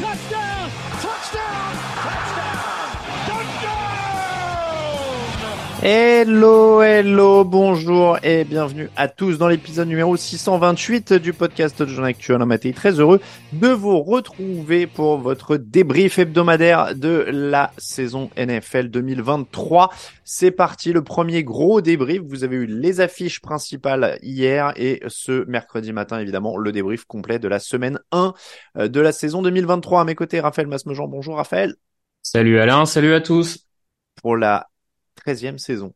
Goal line! Touchdown! Touchdown! Touchdown! Touchdown! Hello, hello, bonjour et bienvenue à tous dans l'épisode numéro 628 du podcast de Jean Actuel. Été très heureux de vous retrouver pour votre débrief hebdomadaire de la saison NFL 2023. C'est parti, le premier gros débrief. Vous avez eu les affiches principales hier et ce mercredi matin, évidemment, le débrief complet de la semaine 1 de la saison 2023. À mes côtés, Raphaël Masmejean. Bonjour Raphaël. Salut Alain, salut à tous. Pour la 13e saison.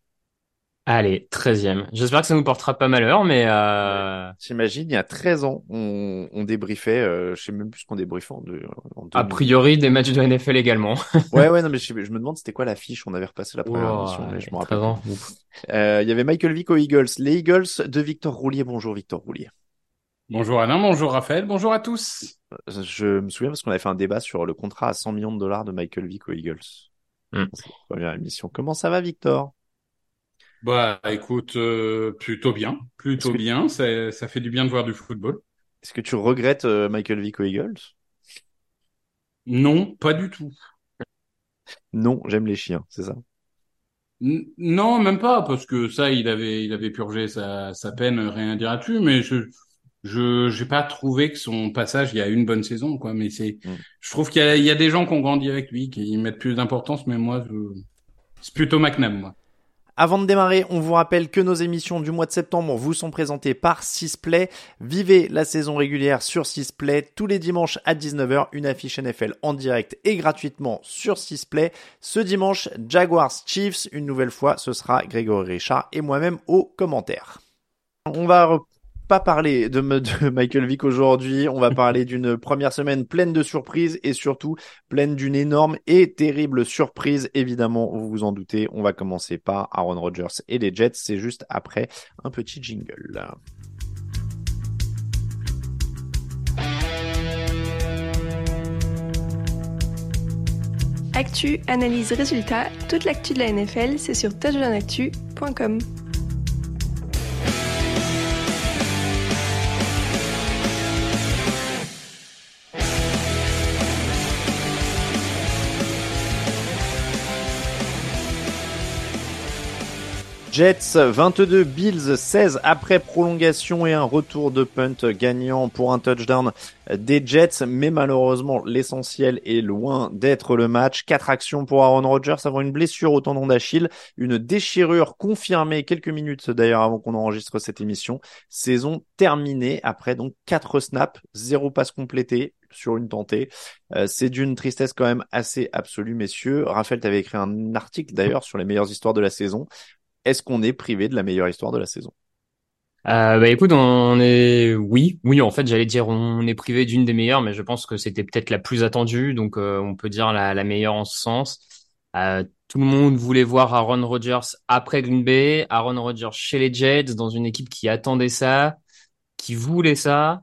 Allez, 13e. J'espère que ça nous portera pas malheur, mais euh... J'imagine, il y a 13 ans, on, on débriefait, euh, je sais même plus ce qu'on débriefait en, deux, en A priori, des matchs de NFL également. ouais, ouais, non, mais je, je me demande c'était quoi l'affiche, on avait repassé la première Oh, émission, mais je me ouais, rappelle. 13 ans. Euh, Il y avait Michael Vick aux Eagles, les Eagles de Victor Roulier. Bonjour Victor Roulier. Bonjour Alain, bonjour Raphaël, bonjour à tous. Je me souviens parce qu'on avait fait un débat sur le contrat à 100 millions de dollars de Michael Vick aux Eagles. Première émission. Comment ça va Victor? Bah écoute, euh, plutôt bien, plutôt bien, ça, ça fait du bien de voir du football. Est-ce que tu regrettes euh, Michael Vick aux Eagles? Non, pas du tout. Non, j'aime les chiens, c'est ça? N- non, même pas, parce que ça, il avait, il avait purgé sa, sa peine, rien à dire là-dessus, mais je, je, j'ai pas trouvé que son passage, il y a une bonne saison, quoi, mais c'est, Mm. je trouve qu'il y a, il y a des gens qui ont grandi avec lui, qui y mettent plus d'importance, mais moi, je, c'est plutôt McNabb, moi. Avant de démarrer, on vous rappelle que nos émissions du mois de septembre vous sont présentées par Sisplay. Vivez la saison régulière sur Sisplay tous les dimanches à 19h, une affiche NFL en direct et gratuitement sur Sisplay. Ce dimanche, Jaguars Chiefs, une nouvelle fois, ce sera Grégory Richard et moi-même aux commentaires. On va pas parler de, de Michael Vick aujourd'hui, on va parler d'une première semaine pleine de surprises et surtout pleine d'une énorme et terrible surprise. Évidemment, vous vous en doutez, on va commencer par Aaron Rodgers et les Jets. C'est juste après un petit jingle. Actu, analyse, résultat, toute l'actu de la NFL, c'est sur touchdownactu.com. Jets 22, Bills 16 après prolongation et un retour de punt gagnant pour un touchdown des Jets, mais malheureusement l'essentiel est loin d'être le match. Quatre actions pour Aaron Rodgers avant une blessure au tendon d'Achille, une déchirure confirmée quelques minutes d'ailleurs avant qu'on enregistre cette émission. Saison terminée après donc quatre snaps, zéro passe complétée sur une tentée. Euh, c'est d'une tristesse quand même assez absolue, messieurs. Raphaël, tu écrit un article d'ailleurs sur les meilleures histoires de la saison. Est-ce qu'on est privé de la meilleure histoire de la saison? Euh, bah écoute, on est oui, oui en fait j'allais dire on est privé d'une des meilleures, mais je pense que c'était peut-être la plus attendue, donc euh, on peut dire la, meilleure en ce sens. Euh, tout le monde voulait voir Aaron Rodgers après Green Bay, Aaron Rodgers chez les Jets, dans une équipe qui attendait ça, qui voulait ça.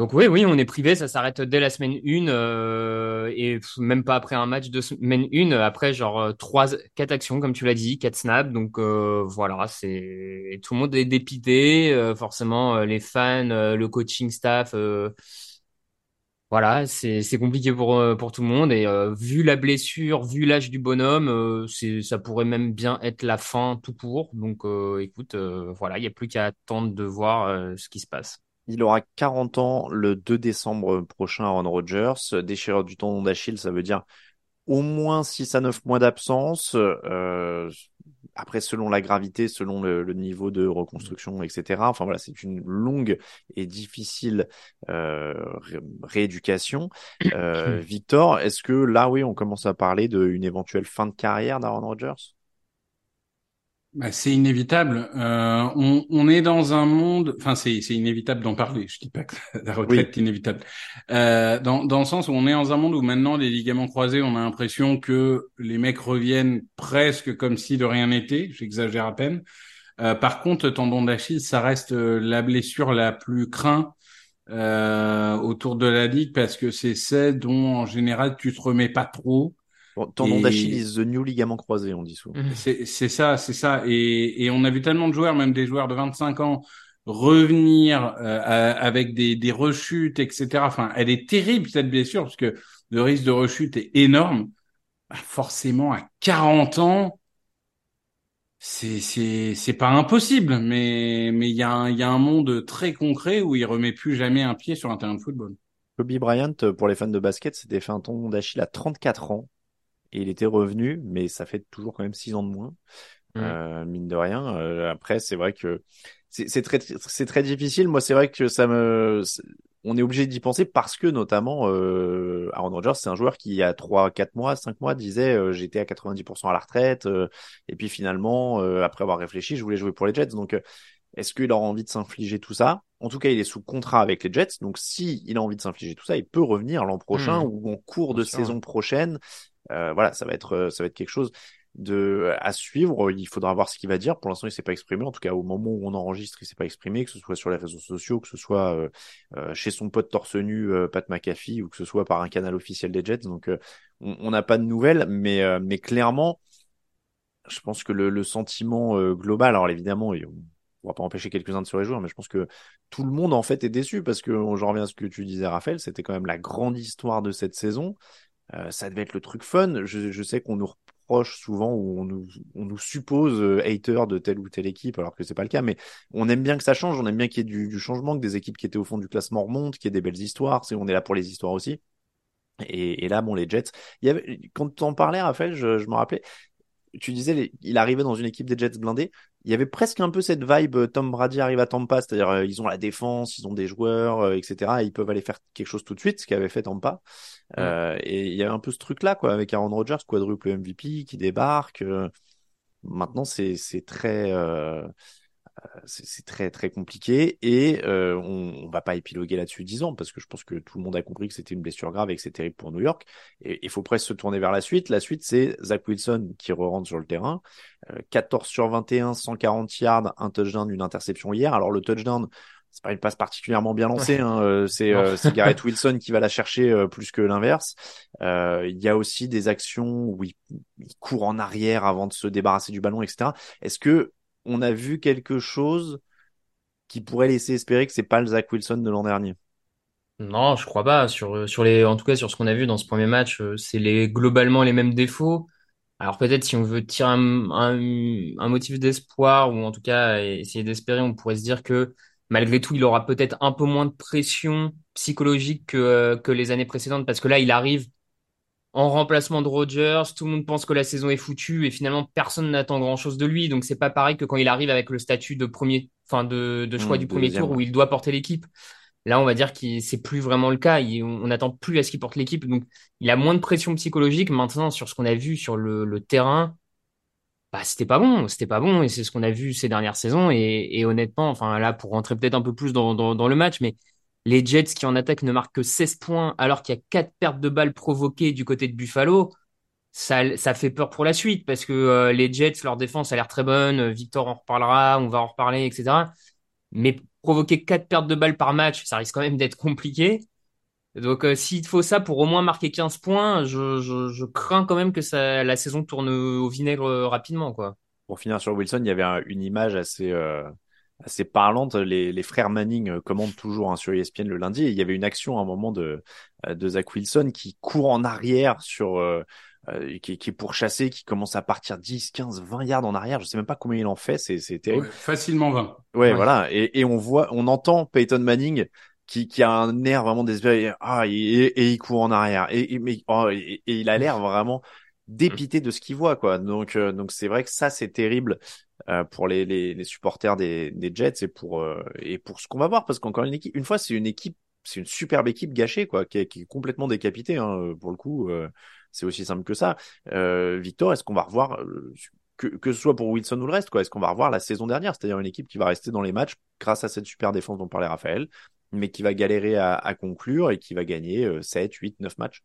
Donc oui, oui, on est privé, ça s'arrête dès la semaine 1 euh, et même pas après un match de semaine 1, après genre euh, trois, quatre actions comme tu l'as dit, quatre snaps. Donc euh, voilà, c'est tout le monde est dépité, euh, forcément les fans, le coaching staff. voilà, c'est c'est compliqué pour pour tout le monde et vu la blessure, vu l'âge du bonhomme, c'est ça pourrait même bien être la fin tout court. Donc écoute, voilà, il y a plus qu'à attendre de voir ce qui se passe. Il aura 40 ans le 2 décembre prochain, Aaron Rodgers. Déchirure du tendon d'Achille, ça veut dire au moins 6 à 9 mois d'absence. Euh, après, selon la gravité, selon le, le, niveau de reconstruction, etc. Enfin voilà, c'est une longue et difficile euh, ré rééducation. Euh, Victor, est-ce que là, oui, on commence à parler d'une éventuelle fin de carrière d'Aaron Rodgers? Bah, c'est inévitable. Euh, on, on, est dans un monde, enfin c'est inévitable d'en parler. Je dis pas que la retraite est inévitable. Euh, dans, dans le sens où on est dans un monde où maintenant les ligaments croisés, on a l'impression que les mecs reviennent presque comme si de rien n'était. J'exagère à peine. Euh, par contre, tendon d'Achille, ça reste la blessure la plus crainte euh, autour de la ligue parce que c'est celle dont en général tu te remets pas trop. Tendon et... d'Achille is the new ligament croisé, on dit souvent. Mhm. C'est ça, c'est ça. Et, et, on a vu tellement de joueurs, même des joueurs de 25 ans, revenir euh, avec des, des rechutes, etc. Enfin, elle est terrible cette blessure parce que le risque de rechute est énorme. Bah, forcément, à 40 ans, c'est c'est c'est pas impossible, mais mais il y a un il y a un monde très concret où il remet plus jamais un pied sur un terrain de football. Kobe Bryant, pour les fans de basket, s'était fait un tendon d'Achille à 34 ans et il était revenu, mais ça fait toujours quand même six ans de moins, mmh. euh, mine de rien. Euh, après, c'est vrai que c'est très c'est très difficile. Moi, c'est vrai que ça me on est obligé d'y penser parce que notamment euh, Aaron Rodgers, c'est un joueur qui il y a trois, quatre mois, cinq mois disait euh, j'étais à 90% à la retraite euh, et puis finalement euh, après avoir réfléchi, je voulais jouer pour les Jets. Donc est-ce qu'il aura envie de s'infliger tout ça? En tout cas, il est sous contrat avec les Jets, donc si il a envie de s'infliger tout ça, il peut revenir l'an prochain mmh. ou en cours de saison prochaine euh, voilà, ça va être euh, ça va être quelque chose de à suivre. Il faudra voir ce qu'il va dire. Pour l'instant, il s'est pas exprimé. En tout cas, au moment où on enregistre, il s'est pas exprimé, que ce soit sur les réseaux sociaux, que ce soit euh, euh chez son pote torse nu Pat McAfee, ou que ce soit par un canal officiel des Jets. Donc, on n'a pas de nouvelles, mais mais clairement, je pense que le, le sentiment global, alors évidemment, on va pas empêcher quelques-uns de se réjouir, mais je pense que tout le monde en fait est déçu parce que j'en reviens à ce que tu disais, Raphaël, c'était quand même la grande histoire de cette saison. Euh, ça devait être le truc fun. Je, je sais qu'on nous reproche souvent ou on nous, on nous suppose euh, hater de telle ou telle équipe, alors que c'est pas le cas. Mais on aime bien que ça change, on aime bien qu'il y ait du, du, changement, que des équipes qui étaient au fond du classement remontent, qu'il y ait des belles histoires. C'est on est là pour les histoires aussi. Et, et là, bon, les Jets. Il y avait, quand tu en parlais, Raphaël, je, je me rappelais. Tu disais, les, il arrivait dans une équipe des Jets blindés il y avait presque un peu cette vibe euh, Tom Brady arrive à Tampa, c'est-à-dire euh, ils ont la défense, ils ont des joueurs, euh, etc. Et ils peuvent aller faire quelque chose tout de suite, ce qu'avait fait Tampa. Ouais. Euh, et il y avait un peu ce truc-là, quoi, avec Aaron Rodgers, quadruple MVP, qui débarque. maintenant, c'est c'est très c'est très très compliqué et euh, on, on va pas épiloguer là-dessus dix ans parce que je pense que tout le monde a compris que c'était une blessure grave et que c'est terrible pour New York. Et il faut presque se tourner vers la suite. La suite, c'est Zach Wilson qui re-rentre sur le terrain. Euh, 14 sur 21, 140 yards, un touchdown, une interception hier. Alors le touchdown, c'est pas une passe particulièrement bien lancée. Hein. Euh, c'est euh, Garrett Wilson qui va la chercher euh, plus que l'inverse. Euh, il y a aussi des actions où il, il, court en arrière avant de se débarrasser du ballon, etc. Est-ce que on a vu quelque chose qui pourrait laisser espérer que c'est pas le Zach Wilson de l'an dernier. Non, je crois pas. Les, en tout cas, sur ce qu'on a vu dans ce premier match, euh, c'est globalement les mêmes défauts. Alors peut-être si on veut tirer un, un, un motif d'espoir ou en tout cas essayer d'espérer, on pourrait se dire que malgré tout, il aura peut-être un peu moins de pression psychologique que, euh, que les années précédentes parce que là, il arrive en remplacement de Rodgers, tout le monde pense que la saison est foutue et finalement personne n'attend grand chose de lui. Donc c'est pas pareil que quand il arrive avec le statut de premier, enfin de, de choix mmh, du premier tour où il doit porter l'équipe. Là, on va dire que c'est plus vraiment le cas. Il, on n'attend plus à ce qu'il porte l'équipe. Donc il a moins de pression psychologique. Maintenant, sur ce qu'on a vu sur le, le terrain, bah c'était pas bon, c'était pas bon et c'est ce qu'on a vu ces dernières saisons. Et, et, honnêtement, enfin là pour rentrer peut-être un peu plus dans, dans, dans le match, mais les Jets qui en attaque ne marquent que 16 points alors qu'il y a quatre pertes de balles provoquées du côté de Buffalo. ça, ça fait peur pour la suite parce que euh, les Jets, leur défense a l'air très bonne. Victor en reparlera, on va en reparler, etc. Mais provoquer quatre pertes de balles par match, ça risque quand même d'être compliqué. Donc, euh, s'il faut ça pour au moins marquer 15 points, je crains quand même que ça, la saison tourne au vinaigre euh, rapidement, quoi. Pour finir sur Wilson, il y avait une image assez, euh, assez parlante. Les, les frères Manning commandent toujours hein, sur ESPN le lundi. Et il y avait une action à un moment de, de Zach Wilson qui court en arrière sur, euh, qui, qui est pour chasser, qui commence à partir 10, 15, 20 yards en arrière. Je sais même pas combien il en fait. C'est, c'est terrible. Ouais, facilement 20. Ouais, ouais, voilà. Et, et on voit, on entend Peyton Manning qui, qui a un air vraiment désespéré. Ah, et, et, il court en arrière. Et, mais, oh, et, il a l'air vraiment dépité de ce qu'il voit, quoi. Donc, euh, donc c'est vrai que ça, c'est terrible euh, pour les, les, les, supporters des, des Jets et pour, euh, et pour ce qu'on va voir. Parce qu'encore une équipe, une fois, c'est une équipe, c'est une superbe équipe gâchée, quoi, qui est, qui est complètement décapitée, hein, pour le coup. c'est aussi simple que ça. Victor, est-ce qu'on va revoir que, que ce soit pour Wilson ou le reste, quoi. Est-ce qu'on va revoir la saison dernière, c'est-à-dire une équipe qui va rester dans les matchs grâce à cette super défense dont parlait Raphaël, mais qui va galérer à, à conclure et qui va gagner 7, 8, 9 matchs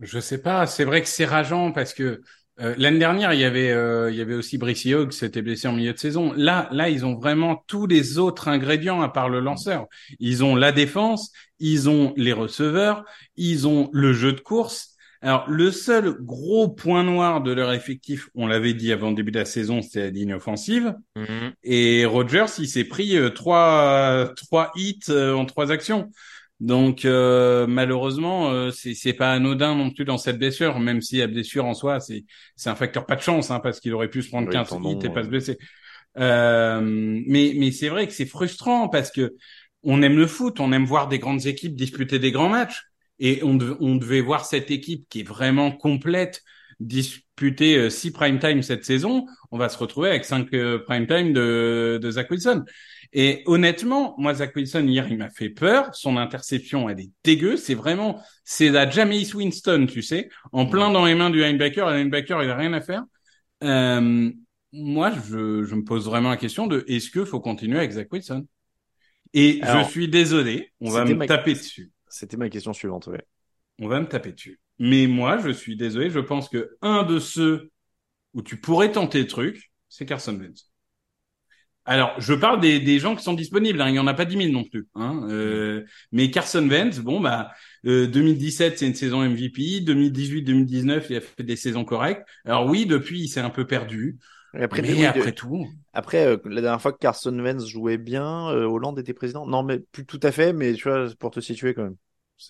Je sais pas, c'est vrai que c'est rageant parce que euh, l'année dernière, il y avait euh, il y avait aussi Brice Hogg qui s'était blessé en milieu de saison. Là, là, ils ont vraiment tous les autres ingrédients à part le lanceur. Ils ont la défense, ils ont les receveurs, ils ont le jeu de course alors, le seul gros point noir de leur effectif, on l'avait dit avant le début de la saison, c'était la ligne offensive. Mhm. Et Rogers, il s'est pris euh, trois, trois hits euh, en trois actions. Donc, euh, malheureusement, euh, c'est, pas anodin non plus dans cette blessure, même si la blessure en soi, c'est, c'est un facteur pas de chance, hein, parce qu'il aurait pu se prendre oui, 15 hits et pas se blesser. mais, mais c'est vrai que c'est frustrant parce que on aime le foot, on aime voir des grandes équipes disputer des grands matchs. Et on, on, devait voir cette équipe qui est vraiment complète disputer euh, six prime time cette saison. On va se retrouver avec cinq euh, prime time de, de Zach Wilson. Et honnêtement, moi, Zach Wilson, hier, il m'a fait peur. Son interception, elle est dégueu. C'est vraiment, c'est la Jameis Winston, tu sais, en plein dans les mains du linebacker. Le linebacker, il a rien à faire. Euh, moi, je, je me pose vraiment la question de est-ce qu'il faut continuer avec Zach Wilson? Et Alors, je suis désolé, on va me ma... taper dessus. C'était ma question suivante, ouais. On va me taper dessus. Mais moi, je suis désolé, je pense que un de ceux où tu pourrais tenter le truc, c'est Carson Wentz. Alors, je parle des, des gens qui sont disponibles. Hein. Il n'y en a pas 10 000 non plus. Hein. Euh, mais Carson Wentz, bon bah, euh, 2017 c'est une saison MVP. 2018-2019 il a fait des saisons correctes. Alors oui, depuis il s'est un peu perdu. Et après, mais oui, après de... tout. Après, euh, la dernière fois que Carson Wentz jouait bien, euh, Hollande était président. Non, mais plus tout à fait, mais tu vois, pour te situer quand même.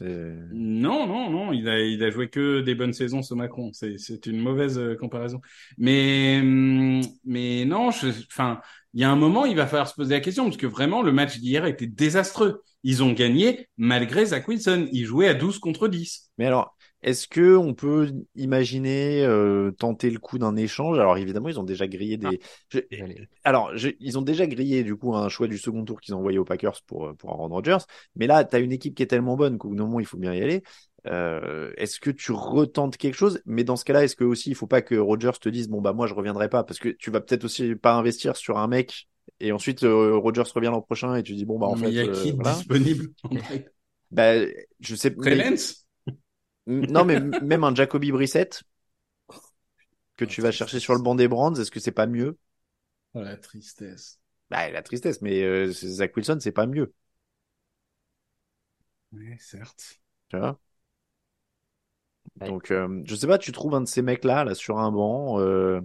Non, non, non, il a, il a joué que des bonnes saisons ce Macron. C'est, c'est une mauvaise euh, comparaison. Mais, hum, mais non, je, enfin, il y a un moment, il va falloir se poser la question parce que vraiment, le match d'hier était désastreux. Ils ont gagné malgré Zach Wilson. Ils jouaient à 12 contre 10. Mais alors, est-ce que on peut imaginer euh, tenter le coup d'un échange? Alors évidemment, ils ont déjà grillé des. Je... Alors, je... ils ont déjà grillé du coup un choix du second tour qu'ils ont envoyé aux Packers pour pour Aaron Rodgers. Mais là, tu as une équipe qui est tellement bonne qu'au bout d'un moment, il faut bien y aller. Euh, est-ce que tu retentes quelque chose? Mais dans ce cas-là, est-ce que aussi il faut pas que Rodgers te dise bon bah moi je reviendrai pas? Parce que tu vas peut-être aussi pas investir sur un mec et ensuite euh, Rodgers revient l'an prochain et tu dis bon bah en Mais fait il y a qui euh, voilà. disponible bah je sais Trellens non, mais même un Jacoby Brissett que tu vas chercher sur le banc des Brands, est-ce que c'est pas mieux? Oh, La tristesse. Bah, la tristesse, mais euh, Zach Wilson, c'est pas mieux. Oui, certes. Tu vois? Ouais. Donc, euh, je sais pas, tu trouves un de ces mecs-là, là, sur un banc. Euh...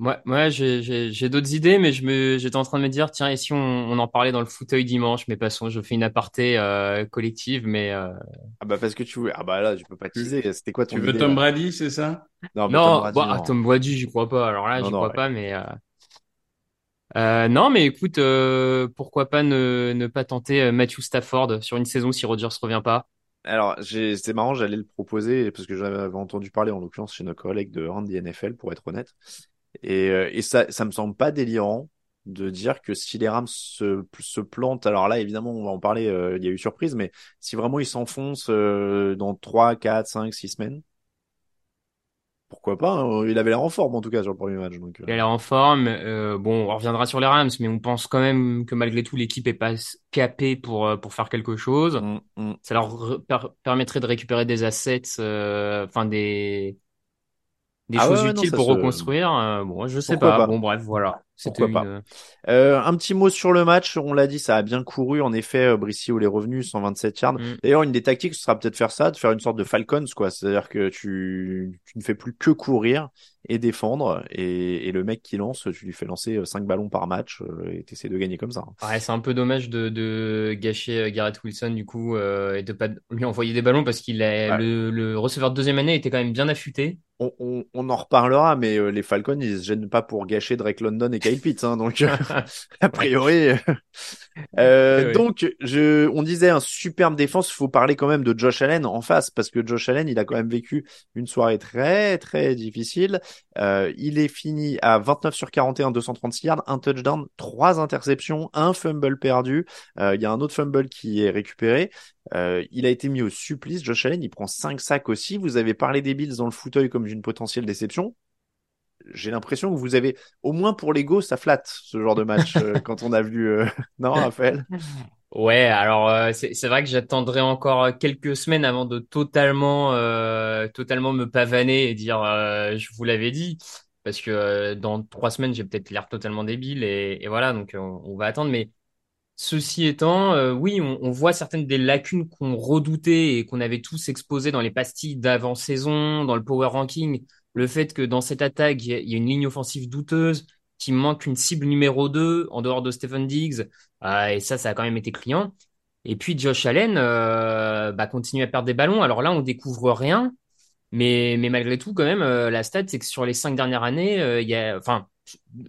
Moi, moi j'ai d'autres idées, mais je me, j'étais en train de me dire, tiens, et si on, on en parlait dans le fauteuil dimanche, mais passons, je fais une aparté euh, collective, mais. Euh... Ah bah parce que tu veux, ah bah là, tu peux pas teaser. C'était quoi ton Tu veux idée, Tom Brady, c'est ça? Non, Non, Tom Brady, bah, non. ah, Tom Brady, j'y crois pas. Alors là, j'y crois ouais. pas, mais. Euh... Euh, non, mais écoute, euh, pourquoi pas ne, ne pas tenter Matthew Stafford sur une saison si Rodgers revient pas? Alors, c'est marrant, j'allais le proposer parce que j'avais entendu parler en l'occurrence chez nos collègues de Randy NFL, pour être honnête. Et, euh, et ça, ça me semble pas délirant de dire que si les Rams se, se plantent, alors là, évidemment, on va en parler, euh, il y a eu surprise, mais si vraiment ils s'enfoncent euh, dans 3, 4, 5, 6 semaines, pourquoi pas hein. Il avait l'air en forme en tout cas sur le premier match. Donc, euh. Il a l'air en forme. Bon, on reviendra sur les Rams, mais on pense quand même que malgré tout, l'équipe est pas capée pour pour faire quelque chose. Mm, mm. Ça leur permettrait de récupérer des assets, enfin des des ah choses utiles pour reconstruire. Euh, bon, je sais pas. Bon, bref, voilà. Pourquoi pas. Euh, euh, un petit mot sur le match. On l'a dit, ça a bien couru. En effet, euh, Brissy, est revenu 127 yards. Mm. D'ailleurs, une des tactiques, ce sera peut-être faire ça, de faire une sorte de Falcons, quoi. C'est-à-dire que tu, tu ne fais plus que courir et défendre. Et, et, le mec qui lance, tu lui fais lancer 5 ballons par match et tu essaies de gagner comme ça. Ouais, c'est un peu dommage de, de gâcher Garrett Wilson, du coup, et de pas lui envoyer des ballons parce qu'il a, le, le receveur de deuxième année était quand même bien affûté on, on, on, en reparlera, mais euh, les Falcons, ils se gênent pas pour gâcher Drake London et Kyle Pitts, hein, donc a priori. euh, donc, je, on disait un superbe défense. Il faut parler quand même de Josh Allen en face, parce que Josh Allen, il a quand même vécu une soirée très très difficile. Euh, il est fini à 29 sur 41, 236 yards, un touchdown, trois interceptions, un fumble perdu. Euh, il y a un autre fumble qui est récupéré. Euh, il a été mis au supplice. Josh Allen, il prend 5 sacs aussi. Vous avez parlé des Bills dans le fauteuil comme d'une potentielle déception. J'ai l'impression que vous avez, au moins pour l'ego, ça flatte ce genre de match euh, quand on a vu. Euh... Non, Raphaël? Ouais, alors euh, c'est vrai que j'attendrai encore quelques semaines avant de totalement, totalement me pavaner et dire je vous l'avais dit, parce que dans trois semaines j'ai peut-être l'air totalement débile et, et voilà donc on, on, va attendre. Mais Ceci étant, euh, oui, on, voit certaines des lacunes qu'on redoutait et qu'on avait tous exposées dans les pastilles d'avant-saison, dans le power ranking. Le fait que dans cette attaque, il y, a une ligne offensive douteuse, qu'il manque une cible numéro 2 en dehors de Stephen Diggs. Euh, et ça, ça a quand même été client. Et puis Josh Allen euh, bah, continue à perdre des ballons. Alors là, on découvre rien. Mais, mais malgré tout, quand même, la stat, c'est que sur les cinq dernières années, il y a, enfin,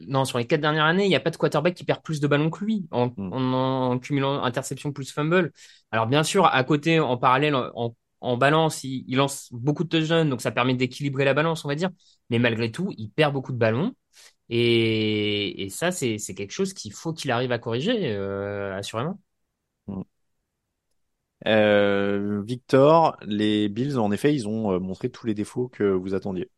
non, sur les quatre dernières années, il n'y a pas de quarterback qui perd plus de ballons que lui en, hmm. en, cumulant interception plus fumble. Alors bien sûr, à côté, en parallèle, en, en balance, il, lance beaucoup de touchdowns, donc ça permet d'équilibrer la balance, on va dire. Mais malgré tout, il perd beaucoup de ballons. Et, et ça, c'est quelque chose qu'il faut qu'il arrive à corriger, euh, assurément. Euh, Victor, les Bills, en effet, ils ont euh, montré tous les défauts que vous attendiez.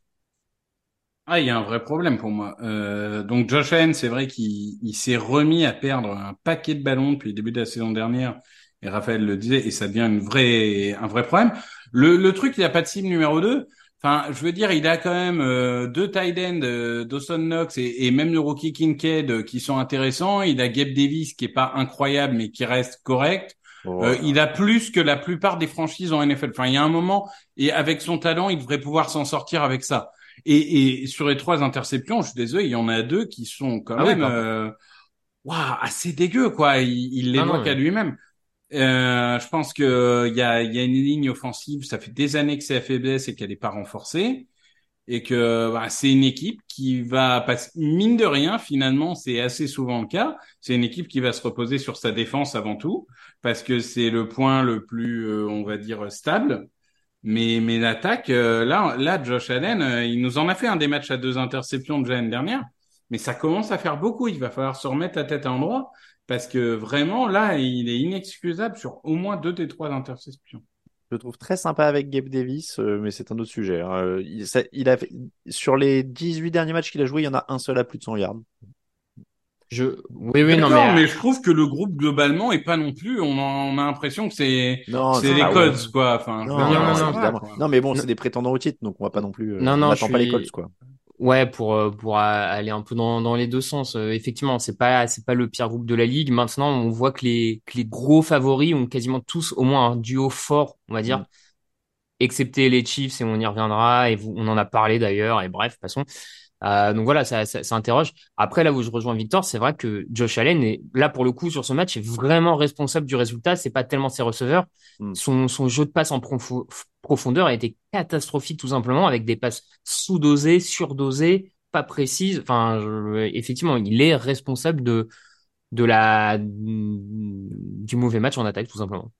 Ah, il y a un vrai problème pour moi. Euh, donc Josh Allen, c'est vrai qu'il s'est remis à perdre un paquet de ballons depuis le début de la saison dernière. Et Raphaël le disait, et ça devient une vraie, un vrai problème. Le, le truc, il n'y a pas de cible numéro 2. Enfin, je veux dire, il a quand même euh, deux tight ends, euh, Dawson Knox et, et, même le rookie Kincaid euh, qui sont intéressants. Il a Gabe Davis qui est pas incroyable mais qui reste correct. Euh, il a plus que la plupart des franchises en NFL. Enfin, il y a un moment et avec son talent, il devrait pouvoir s'en sortir avec ça. Et, et, sur les trois interceptions, je suis désolé, il y en a deux qui sont quand ah même euh, assez dégueux, quoi. Il, il les voit qu'à lui-même. Euh, je pense que il y a, y a une ligne offensive. Ça fait des années que c'est faiblesse et qu'elle n'est pas renforcée, et que bah, c'est une équipe qui va passer. Mine de rien, finalement, c'est assez souvent le cas. C'est une équipe qui va se reposer sur sa défense avant tout, parce que c'est le point le plus, euh, on va dire, stable. Mais, mais l'attaque, euh, là, là, Josh Allen, euh, il nous en a fait un des matchs à deux interceptions de l'année dernière, mais ça commence à faire beaucoup. Il va falloir se remettre la tête à endroit parce que vraiment, là, il est inexcusable sur au moins deux des trois interceptions. Je le trouve très sympa avec Gabe Davis, euh, mais c'est un autre sujet. Hein. Il, il, a fait, sur les 18 derniers matchs qu'il a joué, il y en a un seul à plus de 100 yards. Je, oui, oui, non, mais... mais je trouve que le groupe globalement est pas non plus. On, a l'impression que c'est, c'est les codes, quoi. Enfin, non, non, non, non, mais bon, c'est des prétendants au titre, donc on va pas non plus. Euh, non, non, on attend pas les codes, quoi. Ouais, pour euh, pour aller un peu dans, dans les deux sens. Euh, effectivement, c'est pas c'est pas le pire groupe de la ligue. Maintenant, on voit que les que les gros favoris ont quasiment tous au moins un duo fort, on va dire. Mm. Excepté les Chiefs, et on y reviendra, et vous, on en a parlé d'ailleurs, et bref, passons. Euh, donc voilà, ça, ça, ça, interroge. Après, là où je rejoins Victor, c'est vrai que Josh Allen est là pour le coup sur ce match est vraiment responsable du résultat. C'est pas tellement ses receveurs. Hmm. Son, son jeu de passe en profondeur a été catastrophique tout simplement avec des passes sous-dosées, surdosées, pas précises. Enfin, effectivement, il est responsable de de la du mauvais match en attaque tout simplement.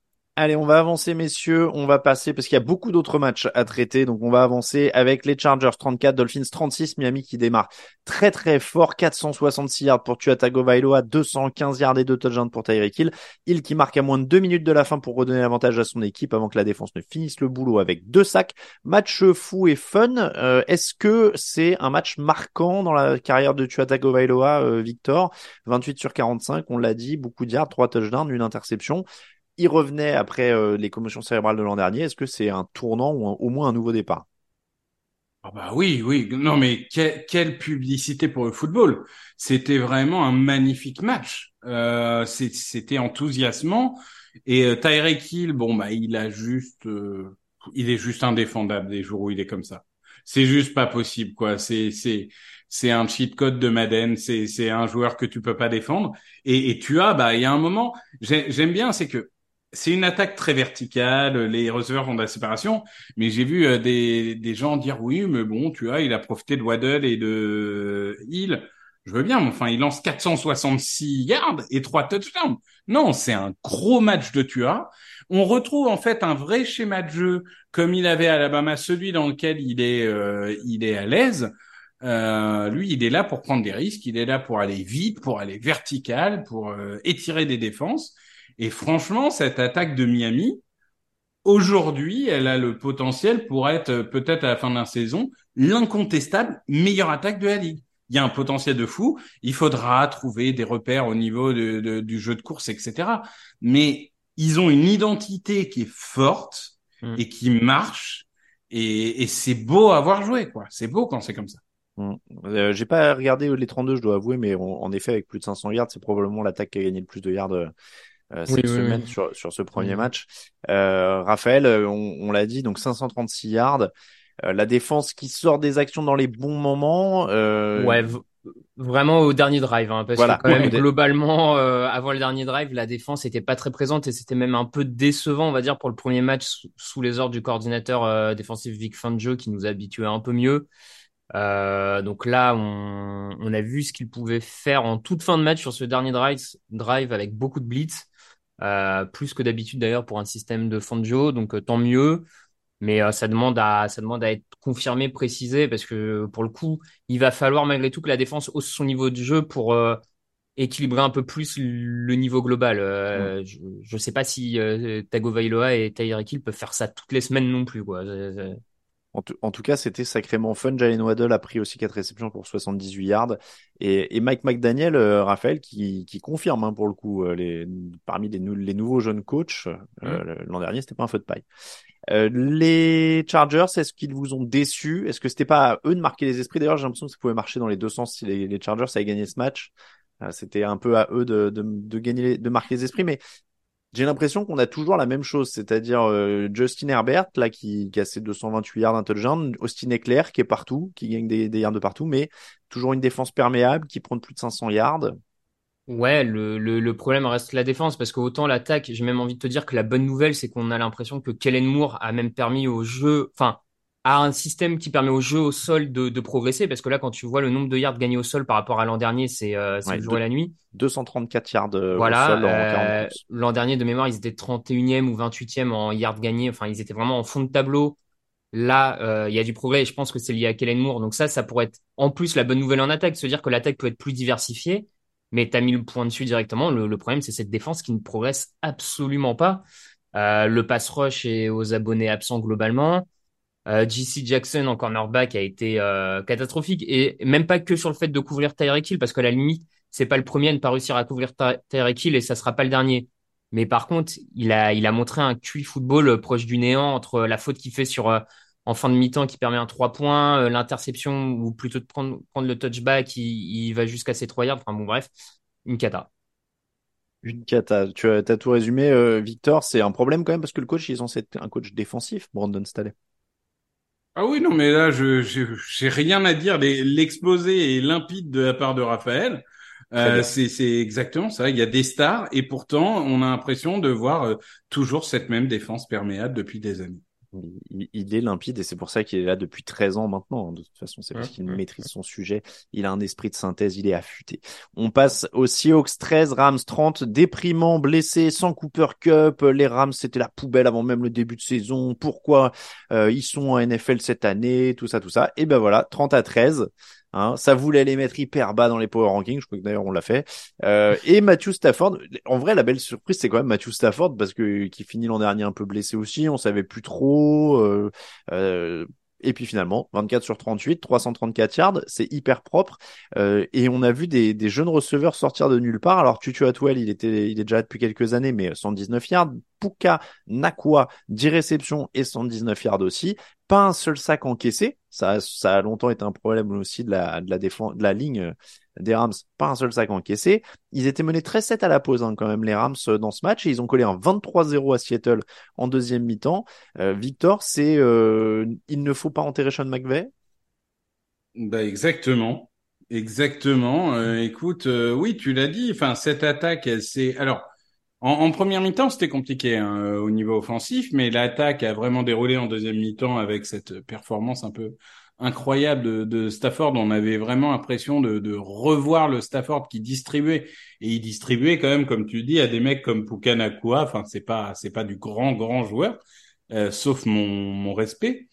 Allez, on va avancer, messieurs. On va passer parce qu'il y a beaucoup d'autres matchs à traiter. Donc, on va avancer avec les Chargers 34, Dolphins 36, Miami qui démarre très très fort. 466 yards pour Tua Tagovailoa, 215 yards et 2 touchdowns pour Tyreek Hill. Hill qui marque à moins de deux minutes de la fin pour redonner l'avantage à son équipe avant que la défense ne finisse le boulot avec deux sacs. Match fou et fun. Euh, est-ce que c'est un match marquant dans la carrière de Tua Tagovailoa, euh, Victor? 28 sur 45, on l'a dit, beaucoup de yards, 3 touchdowns, une interception il revenait après euh, les commotions cérébrales de l'an dernier. Est-ce que c'est un tournant ou au moins un nouveau départ? Ah bah oui, oui. Non mais quelle publicité pour le football. C'était vraiment un magnifique match. Euh, C'était enthousiasmant. Et euh, Tyreek Hill, bon bah il a juste, euh, il est juste indéfendable des jours où il est comme ça. C'est juste pas possible quoi. C'est c'est c'est un cheat code de Madden. C'est c'est un joueur que tu peux pas défendre. Et, et tu as bah il y a un moment. J'aime bien, c'est que c'est une attaque très verticale. Les receveurs font de la séparation, mais j'ai vu euh, des, des gens dire oui, mais bon, tu vois, il a profité de Waddle et de Hill. Je veux bien, mais enfin, il lance 466 yards et trois touchdowns. Non, c'est un gros match de Tua. On retrouve en fait un vrai schéma de jeu comme il avait à Alabama, celui dans lequel il est, euh, il est à l'aise. Euh, lui, il est là pour prendre des risques, il est là pour aller vite, pour aller vertical, pour étirer des défenses. Et franchement, cette attaque de Miami, aujourd'hui, elle a le potentiel pour être euh, peut-être à la fin de la saison l'incontestable meilleure attaque de la ligue. Il y a un potentiel de fou. Il faudra trouver des repères au niveau de, du jeu de course, etc. Mais ils ont une identité qui est forte mm. et qui marche. Et, et c'est beau à voir jouer, quoi. C'est beau quand c'est comme ça. Mm. Euh, j'ai pas regardé les 32, je dois avouer, mais en effet, avec plus de 500 yards, c'est probablement l'attaque qui a gagné le plus de yards euh, euh, cette semaine Sur, sur ce premier match. Euh, Raphaël, euh, on, on l'a dit, donc 536 yards. la défense qui sort des actions dans les bons moments. Ouais, vraiment au dernier drive, hein, parce que quand même globalement, avant le dernier drive, la défense était pas très présente et c'était même un peu décevant, on va dire, pour le premier match sous, les ordres du coordinateur défensif Vic Fangio qui nous habituait un peu mieux. Euh, donc là, on, on, a vu ce qu'il pouvait faire en toute fin de match sur ce dernier drive, drive avec beaucoup de blitz. Euh, plus que d'habitude d'ailleurs pour un système de Fangio, donc euh, tant mieux. Mais euh, ça demande à ça demande à être confirmé, précisé, parce que pour le coup, il va falloir malgré tout que la défense hausse son niveau de jeu pour équilibrer un peu plus le niveau global. Je ne sais pas si Tagovailoa et Tyreek Hill peuvent faire ça toutes les semaines non plus. Quoi. En, tout cas, c'était sacrément fun. Jalen Waddle a pris aussi quatre réceptions pour 78 yards. Et, Mike McDaniel, euh, Raphaël, qui, confirme hein, pour le coup, euh, les, parmi les, les, nouveaux jeunes coachs, euh, mmh. l'an dernier, c'était pas un feu de paille. les Chargers, est-ce qu'ils vous ont déçu Est-ce que c'était pas à eux de marquer les esprits? D'ailleurs, j'ai l'impression que ça pouvait marcher dans les deux sens si les, Chargers avaient gagné ce match. c'était un peu à eux de, de, de, gagner, de marquer les esprits. Mais j'ai l'impression qu'on a toujours la même chose, c'est-à-dire euh, Justin Herbert, là, qui, qui, a ses 228 yards d'intelligence, Austin Eckler, qui est partout, qui gagne des, des, yards de partout, mais toujours une défense perméable, qui prend plus de 500 yards. Ouais, le, le, le problème reste la défense, parce qu'autant l'attaque, j'ai même envie de te dire que la bonne nouvelle, c'est qu'on a l'impression que Kellen Moore a même permis au jeu, enfin, a un système qui permet au jeu au sol de, de, progresser parce que là quand tu vois le nombre de yards gagnés au sol par rapport à l'an dernier c'est euh, le jour et la nuit. 234 yards euh, voilà, au sol euh, l'an dernier de mémoire ils étaient 31e ou 28e en yards gagnés. Enfin ils étaient vraiment en fond de tableau. Là euh, il y a du progrès et je pense que c'est lié à Kellen Moore. Donc ça ça pourrait être en plus la bonne nouvelle en attaque se dire que l'attaque peut être plus diversifiée mais tu as mis le point dessus directement. Le, le problème c'est cette défense qui ne progresse absolument pas. Le pass rush est aux abonnés absents globalement euh, JC Jackson en cornerback a été euh, catastrophique et même pas que sur le fait de couvrir Tyreek Hill parce que la limite c'est pas le premier à ne pas réussir à couvrir Tyreek Hill et ça sera pas le dernier. Mais par contre, il a montré un QI football euh, proche du néant entre la faute qu'il fait sur en fin de mi-temps qui permet un 3 points, l'interception ou plutôt de prendre le touchback, il, va jusqu'à ses 3 yards. Enfin bon bref, une cata. Une cata. Tu as, tout résumé, Victor. C'est un problème quand même parce que le coach il est censé être un coach défensif, Brandon Staley. Ah oui, non, mais là, je j'ai rien à dire. L'exposé est limpide de la part de Raphaël. Euh, c'est exactement ça. Il y a des stars et pourtant, on a l'impression de voir euh, toujours cette même défense perméable depuis des années. Il, est limpide et c'est pour ça qu'il est là depuis 13 ans maintenant. De toute façon, c'est parce qu'il maîtrise son sujet. Il a un esprit de synthèse, il est affûté. On passe aux Seahawks 13, Rams 30, déprimant, blessé, sans Cooper Cup. Les Rams, c'était la poubelle avant même le début de saison. Pourquoi euh, ils sont en NFL cette année, tout ça, tout ça. Et ben voilà, 30 à 13. Hein, ça voulait les mettre hyper bas dans les power rankings, je crois que d'ailleurs on l'a fait. Euh, et Matthew Stafford, en vrai la belle surprise c'est quand même Matthew Stafford parce que qui finit l'an dernier un peu blessé aussi, on savait plus trop. Euh, euh, et puis finalement, 24 sur 38, 334 yards, c'est hyper propre. Euh, et on a vu des, des, jeunes receveurs sortir de nulle part. Alors Tutu Atwell, il était, il est déjà là depuis quelques années, mais 119 yards. Puka Nakwa, 10 réceptions et 119 yards aussi. Pas un seul sac encaissé. Ça, ça a longtemps été un problème aussi de la, de la défense, de la ligne des Rams, pas un seul sac encaissé. Ils étaient menés 13-7 à la pause hein, quand même les Rams euh, dans ce match ils ont collé un 23-0 à Seattle en deuxième mi-temps. Euh, Victor, c'est euh, il ne faut pas enterrer Sean McVay? Bah exactement. Exactement. écoute, oui, tu l'as dit. Enfin, cette attaque, elle s'est. Alors, en, première mi-temps, c'était compliqué hein, au niveau offensif, mais l'attaque a vraiment déroulé en deuxième mi-temps avec cette performance un peu incroyable de, de, Stafford. On avait vraiment l'impression de, de, revoir le Stafford qui distribuait et il distribuait quand même, comme tu dis, à des mecs comme Pukanakua. Enfin, c'est pas c'est pas du grand grand joueur, euh, sauf mon, mon respect.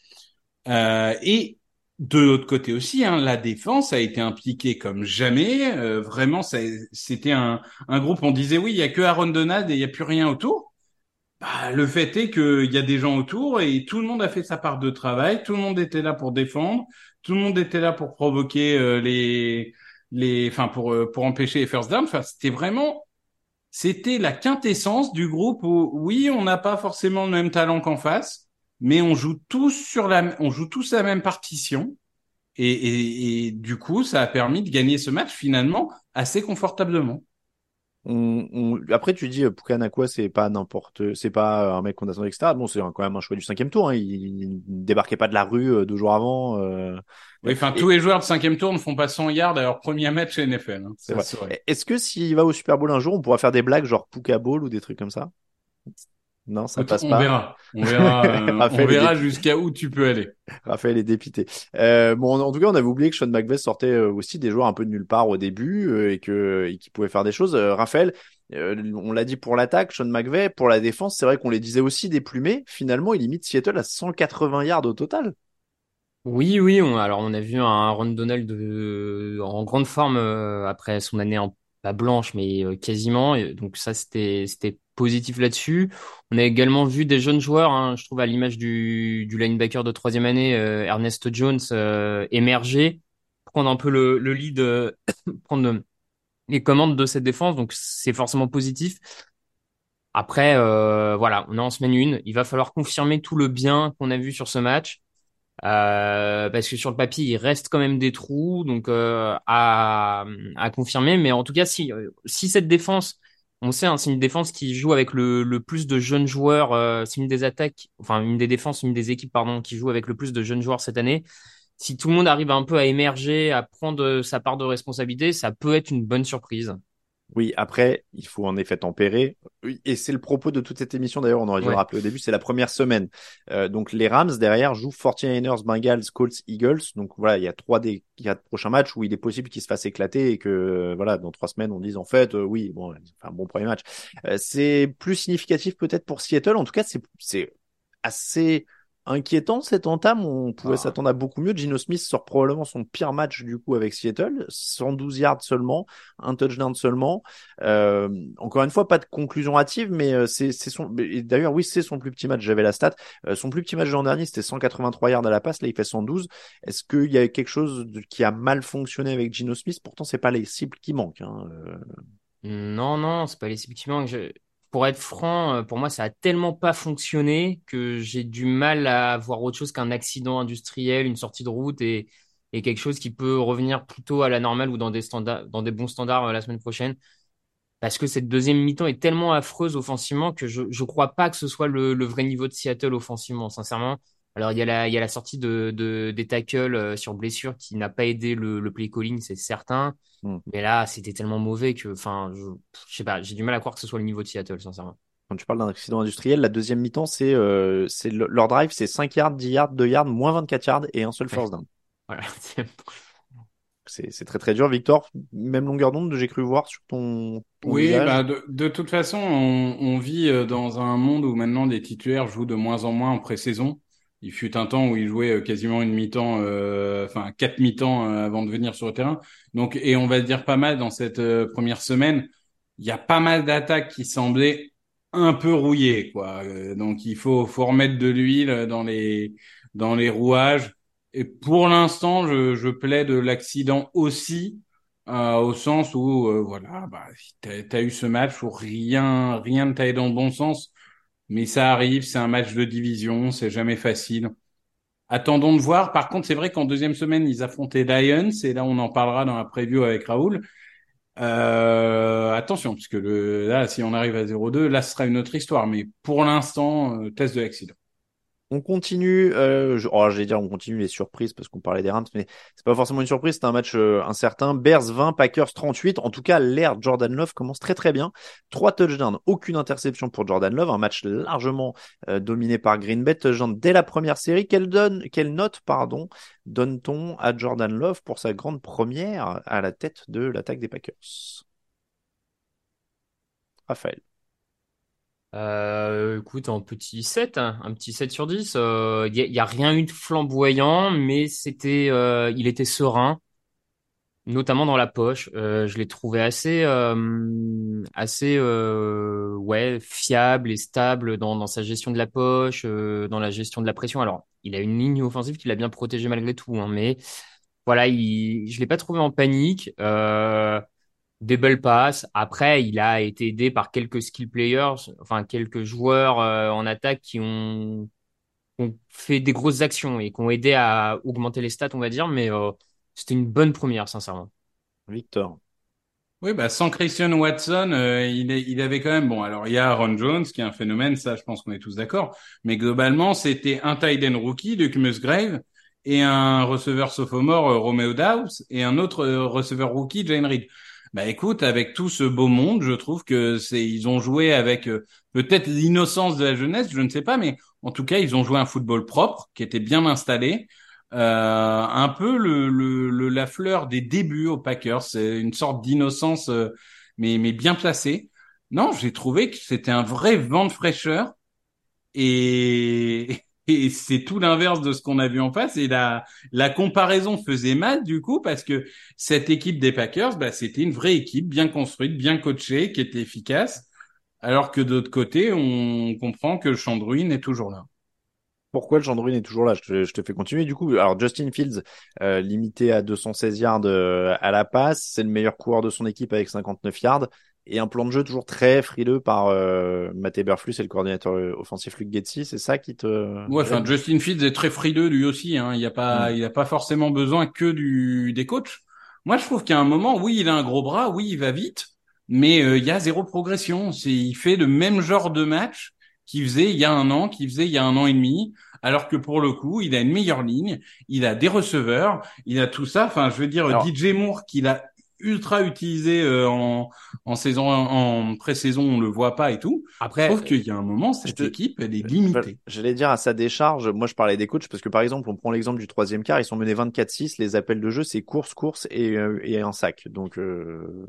Euh, et de l'autre côté aussi, hein, la défense a été impliquée comme jamais. Euh, vraiment, c'était un, un groupe. On disait oui, il y a que Aaron Donald et il y a plus rien autour. Bah, le fait est qu'il y a des gens autour et tout le monde a fait sa part de travail. Tout le monde était là pour défendre. Tout le monde était là pour provoquer euh, les, les, enfin pour euh, pour empêcher les first down. Enfin, c'était vraiment, c'était la quintessence du groupe où oui, on n'a pas forcément le même talent qu'en face, mais on joue tous sur la, on joue tous la même partition. Et, et, et du coup, ça a permis de gagner ce match finalement assez confortablement. On, Après, tu dis Pukanakwa, c'est pas n'importe, c'est pas un mec qu'on attendait, etc. Bon, c'est quand même un choix du cinquième tour. Hein. Il, débarquait pas de la rue euh, deux jours avant. Euh... Oui, enfin, tous les joueurs de cinquième tour ne font pas 100 yards à leur premier match chez NFL. Hein. Est-ce que s'il va au Super Bowl un jour, on pourra faire des blagues genre Puka Ball ou des trucs comme ça? Non, ça passe on pas. Verra. On verra. Euh, on verra jusqu'à où tu peux aller. Raphaël est dépité. Euh, bon, en tout cas, on avait oublié que Sean McVay sortait euh, aussi des joueurs un peu de nulle part au début euh, et que et qui pouvaient faire des choses. Raphaël, on l'a dit pour l'attaque, Sean McVay pour la défense, c'est vrai qu'on les disait aussi déplumés. Finalement, il limite Seattle à 180 yards au total. Oui, oui. On, alors, on a vu un Ron Donald de, en grande forme après son année en pas blanche, mais quasiment. donc ça, c'était c'était positif là-dessus. On a également vu des jeunes joueurs, hein, je trouve à l'image du, du linebacker de troisième année, euh, Ernest Jones, euh, émerger, prendre un peu le, le lead, euh, prendre les commandes de cette défense. Donc c'est forcément positif. Après, voilà, on est en semaine 1. Il va falloir confirmer tout le bien qu'on a vu sur ce match. Parce que sur le papier, il reste quand même des trous, donc à, à confirmer. Mais en tout cas, si, si cette défense on sait, hein, c'est une défense qui joue avec le, le plus de jeunes joueurs. Euh, c'est une des attaques, enfin une des défenses, une des équipes pardon, qui joue avec le plus de jeunes joueurs cette année. Si tout le monde arrive un peu à émerger, à prendre sa part de responsabilité, ça peut être une bonne surprise. Oui, après, il faut en effet tempérer. Et c'est le propos de toute cette émission, d'ailleurs, on aurait dû le rappeler au début, c'est la première semaine. Euh, donc les Rams, derrière, jouent 49ers, Bengals, Colts, Eagles. Donc voilà, il y a trois des quatre prochains matchs où il est possible qu'ils se fassent éclater et que, voilà, dans trois semaines, on dise en fait, euh, oui, bon, un bon premier match. Euh, c'est plus significatif peut-être pour Seattle. En tout cas, c'est assez inquiétant cette entame. On pouvait ah. s'attendre à beaucoup mieux. Gino Smith sort probablement son pire match du coup avec Seattle, 112 yards seulement, un touchdown seulement. Euh, encore une fois, pas de conclusion hâtive, mais euh, c'est son. D'ailleurs, oui, c'est son plus petit match. J'avais la stat. Euh, son plus petit match de l'an dernier, c'était 183 yards à la passe. Là, il fait 112. Est-ce qu'il y a quelque chose qui a mal fonctionné avec Gino Smith? Pourtant, c'est pas les cibles qui manquent. Hein. Non, non, c'est pas les cibles qui manquent. Je pour être franc, euh, pour moi, ça a tellement pas fonctionné que j'ai du mal à voir autre chose qu'un accident industriel, une sortie de route et, quelque chose qui peut revenir plutôt à la normale ou dans des standards, dans des bons standards euh, la semaine prochaine. Parce que cette deuxième mi-temps est tellement affreuse offensivement que je ne crois pas que ce soit le, vrai niveau de Seattle offensivement, sincèrement. Alors il y a la, il y a la sortie de, de des tackles euh, sur blessure qui n'a pas aidé le, le play calling, c'est certain. Hmm. Mais là, c'était tellement mauvais que, enfin, je, je sais pas, j'ai du mal à croire que ce soit le niveau de Seattle, sincèrement. quand tu parles d'un accident industriel, la deuxième mi-temps, c'est euh, leur drive, c'est 5 yards, 10 yards, 2 yards, moins 24 yards et un seul first down. Voilà. C'est très très dur. Victor, même longueur d'onde, j'ai cru voir sur ton, ton Oui, bah de, de toute façon, on, on vit euh, dans un monde où maintenant des titulaires jouent de moins en moins en pré-saison. Il fut un temps où ils jouaient euh, quasiment une mi-temps, euh, enfin quatre mi-temps euh, avant de venir sur le terrain. Donc, et on va dire pas mal dans cette euh, première semaine, il y a pas mal d'attaques qui semblaient un peu rouillées, quoi. Donc, il faut faut remettre de l'huile dans les dans les rouages. Et pour l'instant, je, je plaide l'accident aussi euh, au sens où euh, voilà, bah, t'as, t'as eu ce match où rien, rien ne t'a allé dans le bon sens, mais ça arrive, c'est un match de division, c'est jamais facile. Attendons de voir. Par contre, c'est vrai qu'en deuxième semaine, ils affrontaient Lions, et là, on en parlera dans la preview avec Raoul. Euh, attention, puisque là, si on arrive à 0-2, là, ce sera une autre histoire. Mais pour l'instant, euh, test de l'accident. On continue, euh, oh, j'allais dire on continue les surprises parce qu'on parlait des Rams, mais c'est pas forcément une surprise, c'est un match euh, incertain. Bears 20, Packers 38. En tout cas, l'ère Jordan Love commence très très bien. Trois touchdowns, aucune interception pour Jordan Love, un match largement euh, dominé par Green Bay. Touchdown dès la première série. Quelle donne, quelle note, pardon, donne-t-on à Jordan Love pour sa grande première à la tête de l'attaque des Packers? Raphaël. Euh, écoute, un petit 7, hein, un petit 7 sur 10. Il euh, y, a, a rien eu de flamboyant, mais c'était, euh, il était serein, notamment dans la poche. Euh, je l'ai trouvé assez, euh, assez, ouais, fiable et stable dans, sa gestion de la poche, dans la gestion de la pression. Alors, il a une ligne offensive qu'il a bien protégée malgré tout, hein, mais voilà, il, je l'ai pas trouvé en panique. Des belles passes. Après, il a été aidé par quelques skill players, enfin quelques joueurs euh, en attaque qui ont, ont, fait des grosses actions et qui ont aidé à augmenter les stats, on va dire. Mais euh, c'était une bonne première, sincèrement. Victor. Oui, bah sans Christian Watson, euh, il, est, il avait quand même bon. Alors il y a Aaron Jones qui est un phénomène, ça je pense qu'on est tous d'accord. Mais globalement, c'était un tight end rookie de Musgrave et un receveur sophomore euh, Romeo Doubs et un autre euh, receveur rookie Jane Reed. Bah écoute, avec tout ce beau monde, je trouve que c'est ils ont joué avec euh, peut-être l'innocence de la jeunesse, je ne sais pas, mais en tout cas ils ont joué un football propre qui était bien installé, euh, un peu le, le, le, la fleur des débuts aux Packers, c'est une sorte d'innocence euh, mais mais bien placée. Non, j'ai trouvé que c'était un vrai vent de fraîcheur. Et et c'est tout l'inverse de ce qu'on a vu en face. Et la, la comparaison faisait mal du coup parce que cette équipe des Packers, bah, c'était une vraie équipe bien construite, bien coachée, qui était efficace. Alors que d'autre côté, on comprend que Chandruin est toujours là. Pourquoi le Chandruin est toujours là? Je te, je te, fais continuer du coup. Alors Justin Fields, euh, limité à 216 yards euh, à la passe, c'est le meilleur coureur de son équipe avec 59 yards et un plan de jeu toujours très frileux par euh, Matt Eberflus et le coordinateur offensif Luke Getzi, c'est ça qui te Ouais, enfin Justin Fields est très frileux lui aussi hein, il y a pas mm. il a pas forcément besoin que du des coachs. Moi je trouve qu'à un moment oui, il a un gros bras, oui, il va vite, mais euh, il y a zéro progression, c'est il fait le même genre de match qu'il faisait il y a un an, qu'il faisait il y a un an et demi, alors que pour le coup, il a une meilleure ligne, il a des receveurs, il a tout ça, enfin je veux dire Alors... DJ Moore qu'il a ultra utilisé euh, en, en saison en pré-saison, on le voit pas et tout. Après, je trouve qu'il y a un moment cette te... équipe elle est limitée. J'allais dire à sa décharge, moi je parlais des coachs parce que par exemple, on prend l'exemple du troisième quart, ils sont menés 24-6, les appels de jeu c'est course, course et, euh, et un sac. Donc euh...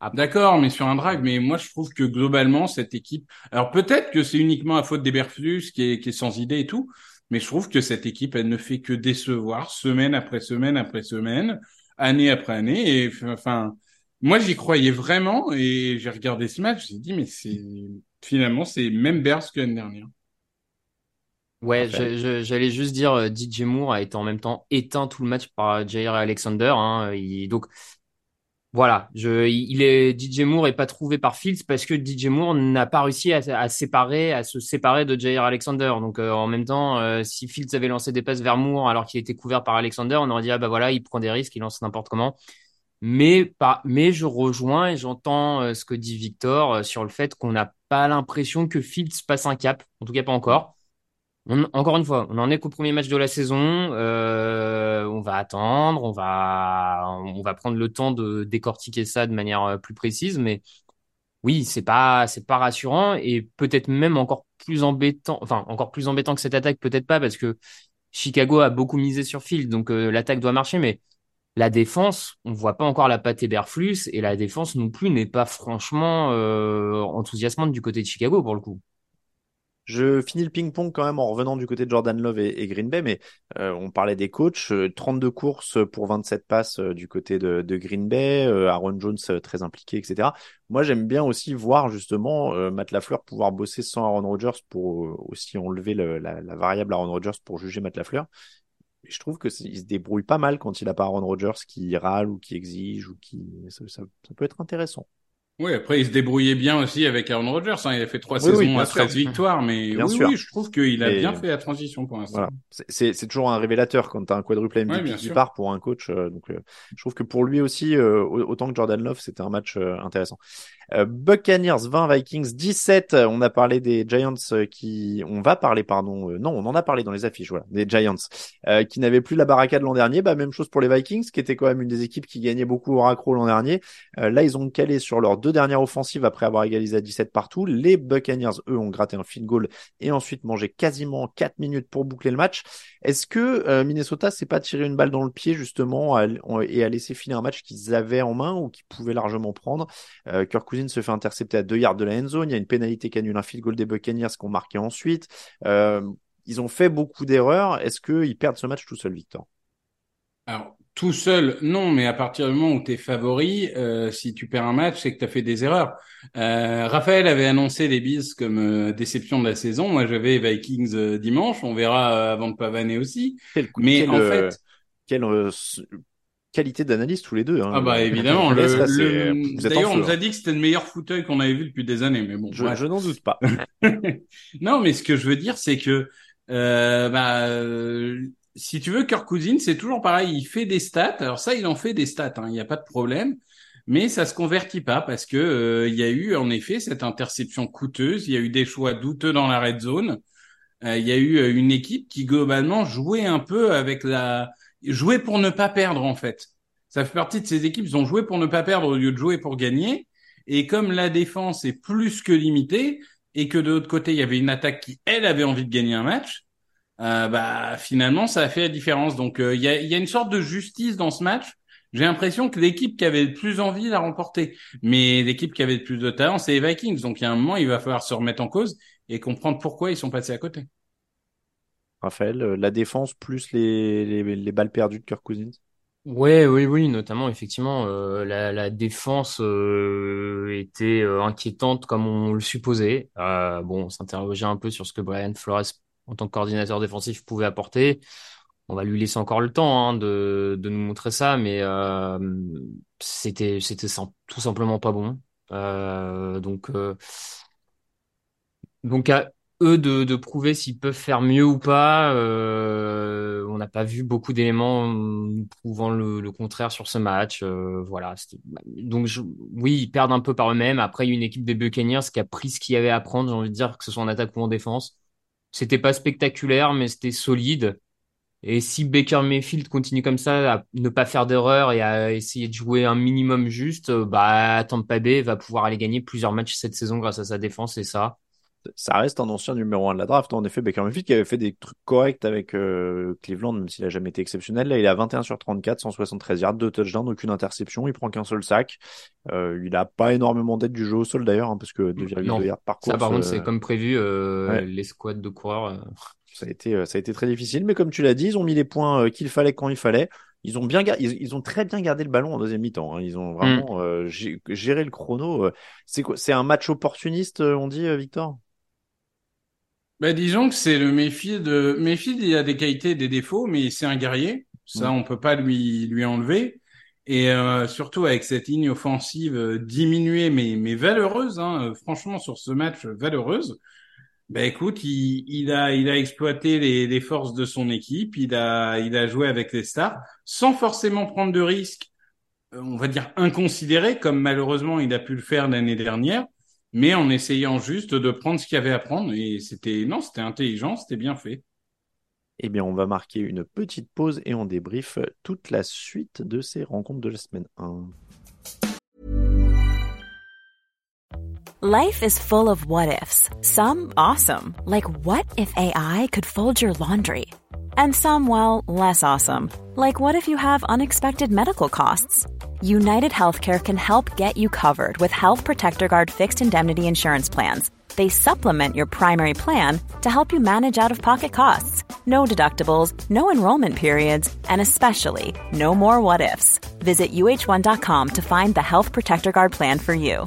ah, D'accord, mais sur un drive, mais moi je trouve que globalement cette équipe, alors peut-être que c'est uniquement à faute d'Eberflus qui est, qui est sans idée et tout, mais je trouve que cette équipe elle ne fait que décevoir semaine après semaine après semaine année après année. Et enfin, moi, j'y croyais vraiment et j'ai regardé ce match, j'ai dit, mais c'est finalement, c'est même Bears que l'année dernière. Ouais, j'allais juste dire, euh, DJ Moore a été en même temps éteint tout le match par Jair Alexander. Hein, il, donc, voilà, je, il est DJ Moore est pas trouvé par Fields parce que DJ Moore n'a pas réussi à, séparer, à se séparer de Jair Alexander. Donc euh, en même temps, euh, si Fields avait lancé des passes vers Moore alors qu'il était couvert par Alexander, on aurait dit ah bah voilà, il prend des risques, il lance n'importe comment. Mais pas, mais je rejoins et j'entends euh, ce que dit Victor sur le fait qu'on n'a pas l'impression que Fields passe un cap, en tout cas pas encore. On, encore une fois, on en est qu'au premier match de la saison. Euh, on va attendre, on va, on va prendre le temps de décortiquer ça de manière euh, plus précise. Mais oui, c'est pas c'est pas rassurant et peut-être même encore plus embêtant. Enfin, encore plus embêtant que cette attaque, peut-être pas parce que Chicago a beaucoup misé sur Field, donc euh, l'attaque doit marcher, mais la défense, on voit pas encore la patte Eberflus et la défense non plus n'est pas franchement euh, enthousiasmante du côté de Chicago pour le coup. Je finis le ping-pong quand même en revenant du côté de Jordan Love et, Green Bay, mais euh, on parlait des coachs, 32 courses pour 27 passes du côté de, Green Bay, Aaron Jones très impliqué, etc. Moi, j'aime bien aussi voir justement Matt Lafleur pouvoir bosser sans Aaron Rodgers pour aussi enlever le, la, variable Aaron Rodgers pour juger Matt Lafleur je trouve que il se débrouille pas mal quand il a pas Aaron Rodgers qui râle ou qui exige ou qui ça, peut être intéressant. Oui, après il se débrouillait bien aussi avec Aaron Rodgers. Hein. Il a fait trois saisons à 13 victoires, mais oui, oui, je trouve qu'il a bien fait la transition pour l'instant. Voilà. C'est toujours un révélateur quand tu as un quadruple MVP qui part pour un coach. Euh, donc, euh, je trouve que pour lui aussi, euh, autant que Jordan Love, c'était un match intéressant. Euh, Buccaneers 20, Vikings 17. On a parlé des Giants euh, qui, on va parler, pardon, euh, non, on en a parlé dans les affiches, voilà, des Giants qui n'avaient plus la barricade l'an dernier. Bah même chose pour les Vikings, qui étaient quand même une des équipes qui gagnait beaucoup au raccro l'an dernier. là, ils ont calé sur leurs deux dernières offensives après avoir égalisé à 17 partout. Les Buccaneers, eux, ont gratté un field goal et ensuite mangé quasiment 4 minutes pour boucler le match. Est-ce que Minnesota s'est pas tiré une balle dans le pied justement et a laissé finir un match qu'ils avaient en main ou qu'ils pouvaient largement prendre? Kirk se fait intercepter à deux yards de la end zone. Il y a une pénalité qui annule un field goal des Buccaneers qu'on marquait ensuite. Euh, ils ont fait beaucoup d'erreurs. Est-ce qu'ils perdent ce match tout seul, Victor? Alors, tout seul, non, mais à partir du moment où tu es favori, euh, si tu perds un match, c'est que tu as fait des erreurs. Euh, Raphaël avait annoncé les Bills comme déception de la saison. Moi, j'avais Vikings dimanche. On verra avant de pavaner aussi. mais en fait, quel qualité d'analyse tous les deux. Hein. Ah bah évidemment. Le, D'ailleurs, on nous a dit que c'était le meilleur fauteuil qu'on avait vu depuis des années, mais bon. Je, je n'en doute pas. non, mais ce que je veux dire, c'est que euh, bah, euh, si tu veux, Kirk Cousins, c'est toujours pareil. Il fait des stats. Alors ça, il en fait des stats. Hein, il n'y a pas de problème. Mais ça se convertit pas parce que euh, il y a eu en effet cette interception coûteuse. Il y a eu des choix douteux dans la red zone. Euh, il y a eu une équipe qui globalement jouait un peu avec la jouer pour ne pas perdre en fait. Ça fait partie de ces équipes, ils ont joué pour ne pas perdre au lieu de jouer pour gagner. Et comme la défense est plus que limitée et que de l'autre côté il y avait une attaque qui elle avait envie de gagner un match, euh, bah finalement ça a fait la différence. Donc euh, il y, a, y, a, une sorte de justice dans ce match. J'ai l'impression que l'équipe qui avait le plus envie l'a remporté, mais l'équipe qui avait le plus de talent c'est les Vikings. Donc il y a un moment il va falloir se remettre en cause et comprendre pourquoi ils sont passés à côté. Raphaël, euh, la défense plus les, les, balles perdues de Kirk Cousins oui, oui, notamment effectivement euh, la, la, défense euh, était inquiétante comme on le supposait. bon, on s'interrogeait un peu sur ce que Brian Flores, en tant que coordinateur défensif, pouvait apporter. On va lui laisser encore le temps hein, de, de nous montrer ça, mais c'était c'était tout simplement pas bon. donc donc à eux de, de prouver s'ils peuvent faire mieux ou pas. Euh, on n'a pas vu beaucoup d'éléments prouvant le, contraire sur ce match. Euh, voilà. Donc oui, ils perdent un peu par eux-mêmes. Après, il y a une équipe des Buccaneers qui a pris ce qu'il y avait à prendre. J'ai envie de dire que ce soit en attaque ou en défense. C'était pas spectaculaire, mais c'était solide. Et si Baker Mayfield continue comme ça, à ne pas faire d'erreur et à essayer de jouer un minimum juste, bah Tampa Bay va pouvoir aller gagner plusieurs matchs cette saison grâce à sa défense et ça, ça reste un ancien numéro 1 de la draft. En effet, Baker Mayfield qui avait fait des trucs corrects avec euh, Cleveland, même s'il a jamais été exceptionnel. Là, il a 21 sur 34, 173 yards, 2 touchdowns, aucune interception. Il prend qu'un seul sac. Euh, il a pas énormément d'aide du jeu au sol d'ailleurs, hein, parce que 2,2 yards par course. Ça, par contre, c'est euh, comme prévu, euh, les squads de coureurs. Ça a été, ça a été très difficile, mais comme tu l'as dit, ils ont mis les points qu'il fallait quand il fallait. Ils ont bien, ils, ont très bien gardé le ballon en deuxième mi-temps. Hein. Ils ont vraiment mm. géré le chrono. C'est quoi C'est un match opportuniste, on dit, Victor? Bah, disons que c'est le Mayfield. De... Il a des qualités et des défauts, mais c'est un guerrier. Ça, mm. on peut pas lui lui enlever. Et euh, surtout avec cette ligne offensive euh, diminuée, mais mais valeureuse. Hein, euh, franchement, sur ce match, valeureuse. Ben écoute, il, il a il a exploité les, les forces de son équipe. Il a il a joué avec les stars sans forcément prendre de risques. On va dire inconsidérés, comme malheureusement il a pu le faire l'année dernière mais en essayant juste de prendre ce qu'il y avait à prendre. Et c'était, non, c'était intelligent, c'était bien fait. Eh bien, on va marquer une petite pause et on débrief toute la suite de ces rencontres de la semaine 1. Life is full of what ifs. Some awesome, like what if AI could fold your laundry? And some, well, less awesome, like what if you have unexpected medical costs? United Healthcare can help get you covered with Health Protector Guard fixed indemnity insurance plans. They supplement your primary plan to help you manage out of pocket costs. No deductibles, no enrollment periods, and especially no more what ifs. Visit uh1.com to find the Health Protector Guard plan for you.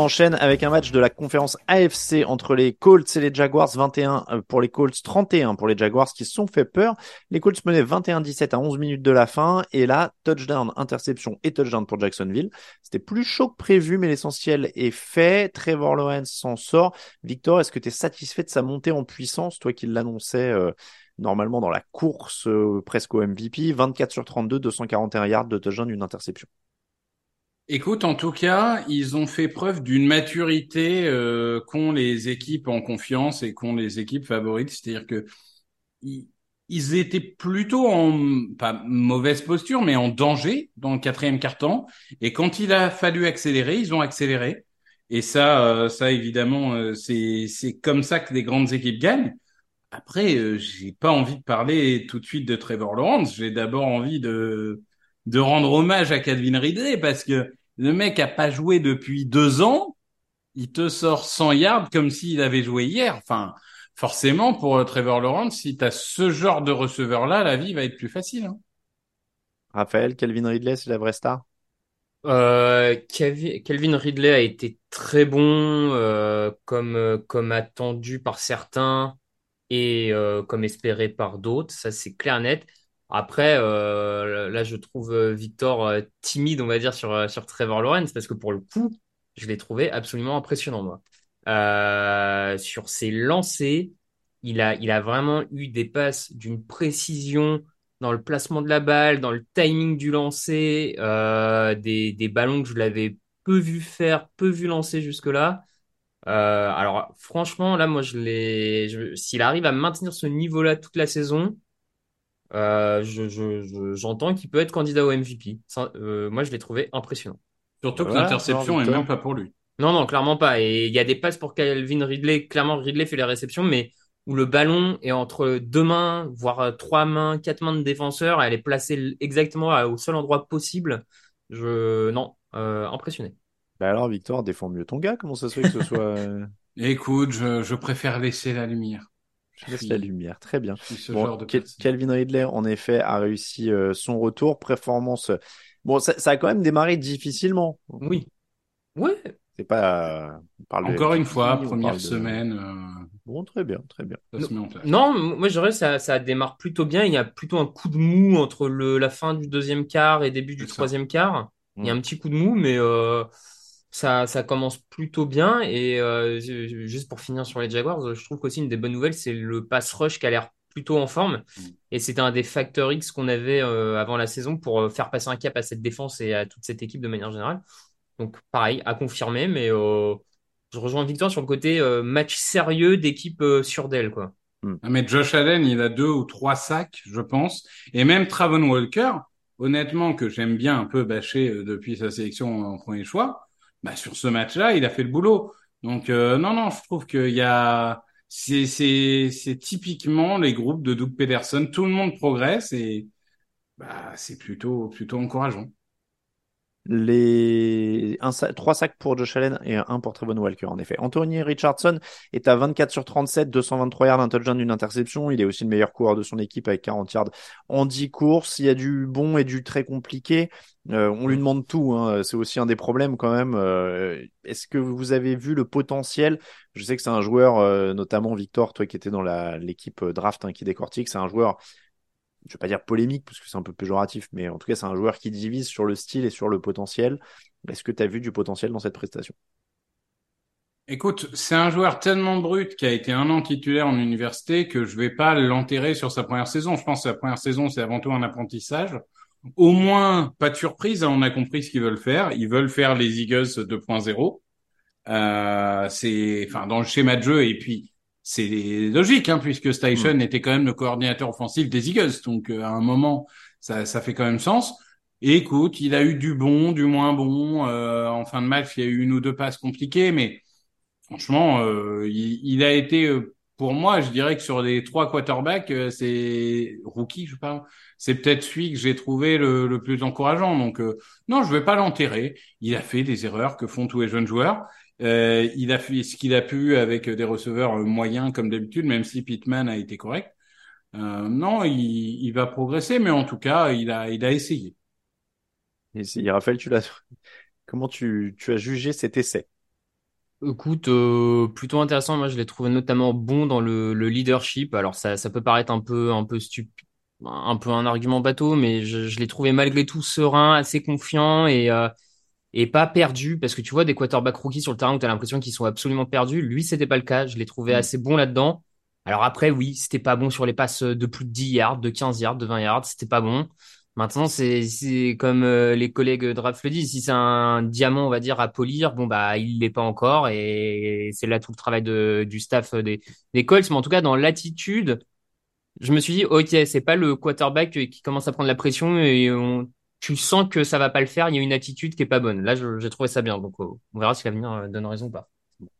Enchaîne avec un match de la conférence AFC entre les Colts et les Jaguars, 21 euh, pour les Colts, 31 pour les Jaguars qui se sont fait peur. Les Colts menaient 21-17 à 11 minutes de la fin et là, touchdown, interception et touchdown pour Jacksonville. C'était plus chaud que prévu, mais l'essentiel est fait. Trevor Lawrence s'en sort. Victor, est-ce que tu es satisfait de sa montée en puissance, toi qui l'annonçais euh, normalement dans la course euh, presque au MVP 24 sur 32, 241 yards de touchdown, une interception. Écoute, en tout cas, ils ont fait preuve d'une maturité euh, qu'ont les équipes en confiance et qu'ont les équipes favorites. C'est-à-dire que ils, étaient plutôt en pas mauvaise posture, mais en danger dans le quatrième quart-temps. Et quand il a fallu accélérer, ils ont accéléré. Et ça, euh, ça évidemment, euh, c'est c'est comme ça que les grandes équipes gagnent. Après, j'ai pas envie de parler tout de suite de Trevor Lawrence. J'ai d'abord envie de de rendre hommage à Calvin Ridley parce que le mec a pas joué depuis deux ans, il te sort 100 yards comme s'il avait joué hier. Enfin, forcément, pour euh, Trevor Lawrence, si tu as ce genre de receveur-là, la vie va être plus facile. Hein. Raphaël, Calvin Ridley, c'est la vraie star? Euh, Calvi- Calvin Ridley a été très bon, euh, comme, comme attendu par certains et euh, comme espéré par d'autres. Ça, c'est clair net. Après, euh, là, je trouve euh, Victor euh, timide, on va dire, sur, sur Trevor Lawrence, parce que pour le coup, je l'ai trouvé absolument impressionnant, moi. Sur ses lancers, il a, il a vraiment eu des passes d'une précision dans le placement de la balle, dans le timing du lancer, euh, des, des ballons que je l'avais peu vu faire, peu vu lancer jusque-là. Euh, alors, franchement, là, moi, je l'ai, s'il arrive à maintenir ce niveau-là toute la saison, euh, je, je, je- j'entends qu'il peut être candidat au MVP. Ça, euh, moi, je l'ai trouvé impressionnant. Surtout que Voilà, l'interception alors, est même pas pour lui. Non, non, clairement pas. Et il y a des passes pour Calvin Ridley. Clairement, Ridley fait les réceptions, mais où le ballon est entre deux mains, voire trois mains, quatre mains de défenseur, elle est placée exactement au seul endroit possible. Je, non, euh, impressionné. Bah alors, Victor, défends mieux ton gars. Comment ça se fait que ce soit Écoute, je, je préfère laisser la lumière. Je laisse la lumière, très bien. Bon. Calvin Ridley, en effet, a réussi euh, son retour. Performance. Bon, ça, ça a quand même démarré difficilement. Oui. Ouais. C'est pas. euh, on parle de Encore une fois, on première de- semaine, euh, Bon, très bien, très bien. Non, moi je dirais que ça, ça démarre plutôt bien. Il y a plutôt un coup de mou entre le, la fin du deuxième quart et début du troisième quart. Il y a Mm. un petit coup de mou, mais euh, ça, ça commence plutôt bien. Et euh, ju- ju- juste pour finir sur les Jaguars, je trouve qu'aussi une des bonnes nouvelles, c'est le pass rush qui a l'air plutôt en forme. Mm. Et c'était un des facteurs X qu'on avait euh, avant la saison pour euh, faire passer un cap à cette défense et à toute cette équipe de manière générale. Donc pareil, à confirmer, mais euh, je rejoins Victor sur le côté euh, match sérieux d'équipe euh, sûre d'elle, quoi. Ah, Mais Josh Allen, il a deux ou trois sacs, je pense. Et même Travon Walker, honnêtement, que j'aime bien un peu bâcher depuis sa sélection en premier choix, bah, sur ce match-là, il a fait le boulot. Donc, euh, non, non, je trouve qu'il y a, c'est, typiquement les groupes de Doug Peterson. Tout le monde progresse et, bah, c'est plutôt, plutôt encourageant. Les un trois sacs pour Josh Allen et un pour Trevon Walker, en effet. Anthony Richardson est à 24 sur 37, 223 yards, un touchdown, une interception. Il est aussi le meilleur coureur de son équipe avec 40 yards en 10 courses. Il y a du bon et du très compliqué. Euh, on lui demande tout. Hein. C'est aussi un des problèmes quand même. Euh, Est-ce que vous avez vu le potentiel? Je sais que c'est un joueur, euh, notamment Victor, toi qui étais dans l'équipe euh, draft hein, qui décortique, c'est un joueur je vais pas dire polémique parce que c'est un peu péjoratif, mais en tout cas, c'est un joueur qui divise sur le style et sur le potentiel. Est-ce que tu as vu du potentiel dans cette prestation? Écoute, c'est un joueur tellement brut qui a été un an titulaire en université que je vais pas l'enterrer sur sa première saison. Je pense que sa première saison, c'est avant tout un apprentissage. Au moins, pas de surprise, hein, on a compris ce qu'ils veulent faire. Ils veulent faire les Eagles 2.0. Euh, c'est, enfin, dans le schéma de jeu, et puis, c'est logique, hein, puisque Station était quand même le coordinateur offensif des Eagles. Donc, euh, à un moment, ça, ça fait quand même sens. Et écoute, il a eu du bon, du moins bon. Euh, en fin de match, il y a eu une ou deux passes compliquées, mais franchement, euh, il, il a été, euh, pour moi, je dirais que sur les trois quarterbacks, euh, c'est rookie, je parle, c'est peut-être celui que j'ai trouvé le, le plus encourageant. Donc, euh, non, je vais pas l'enterrer. Il a fait des erreurs que font tous les jeunes joueurs. Euh, il a fait ce qu'il a pu avec des receveurs moyens comme d'habitude, même si Pittman a été correct. Euh, non, il, il va progresser, mais en tout cas, il a, il a essayé. Et si, Raphaël, tu l'as, comment tu, tu as jugé cet essai? Écoute, euh, plutôt intéressant. Moi, je l'ai trouvé notamment bon dans le, le leadership. Alors, ça, ça peut paraître un peu, un peu stupide, un peu un argument bateau, mais je, je l'ai trouvé malgré tout serein, assez confiant et, euh, et pas perdu. Parce que tu vois des quarterbacks rookies sur le terrain où tu as l'impression qu'ils sont absolument perdus. Lui, c'était pas le cas. Je l'ai trouvé assez bon là-dedans. Alors après, oui, c'était pas bon sur les passes de plus de 10 yards, de 15 yards, de 20 yards. C'était pas bon. Maintenant, c'est c'est comme euh, les collègues draft le disent, si c'est un diamant, on va dire, à polir, bon bah il l'est pas encore et c'est là tout le travail de, du staff des, des Colts. Mais en tout cas, dans l'attitude, je me suis dit, ok, c'est pas le quarterback qui commence à prendre la pression et on, tu sens que ça va pas le faire. Il y a une attitude qui est pas bonne. Là, j'ai trouvé ça bien. Donc, euh, on verra si l'avenir euh, donne raison ou pas.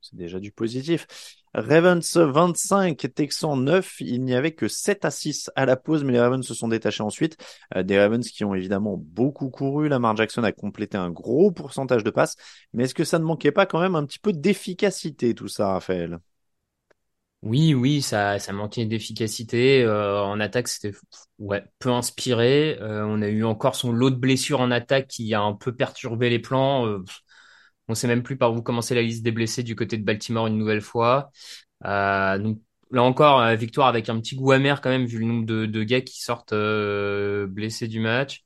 C'est déjà du positif. Ravens 25, Texans 9. Il n'y avait que 7 à 6 à la pause, mais les Ravens se sont détachés ensuite. Euh, des Ravens qui ont évidemment beaucoup couru. Lamar Jackson a complété un gros pourcentage de passes. Mais est-ce que ça ne manquait pas quand même un petit peu d'efficacité, tout ça, Raphaël? Oui, oui, ça, ça manquait d'efficacité. Euh, en attaque, c'était ouais, peu inspiré. Euh, on a eu encore son lot de blessures en attaque qui a un peu perturbé les plans. Euh, on sait même plus par où commencer la liste des blessés du côté de Baltimore une nouvelle fois. Euh, là encore, victoire avec un petit goût amer quand même vu le nombre de, gars qui sortent blessés du match.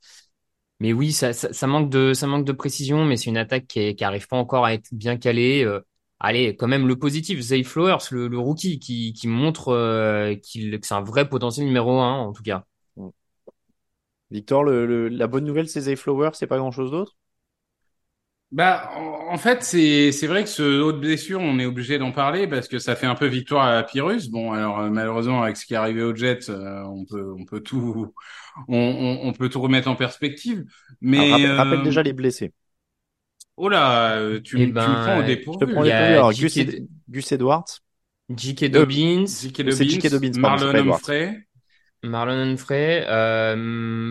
Mais oui, ça, ça, ça manque de, ça manque de précision, mais c'est une attaque qui, est- qui arrive pas encore à être bien calée. Allez, quand même le positif, Zay Flowers, le, le rookie, qui, qui montre euh, qu'il, que c'est un vrai potentiel numéro un, en tout cas. Victor, le, le- la bonne nouvelle, c'est Zay Flowers, c'est pas grand-chose d'autre? Bah, en en fait, c'est c'est vrai que ce haut de blessure, on est obligé d'en parler parce que ça fait un peu victoire à Pyrrhus. Bon, alors euh, malheureusement, avec ce qui est arrivé aux Jets, euh, on peut on peut tout on, on, on peut tout remettre en perspective. Mais Alors, rappelle, rappelle euh, déjà les blessés. Oh là, euh, tu, Eh me- tu me prends au ben, dépourvu. Je te prends il les y a premiers. Alors, J.K. Gus, Ed- Gus Edwards. J.K. Dobbins, J.K. Dobbins, c'est Marlon. Humphrey. Marlon Humphrey, euh,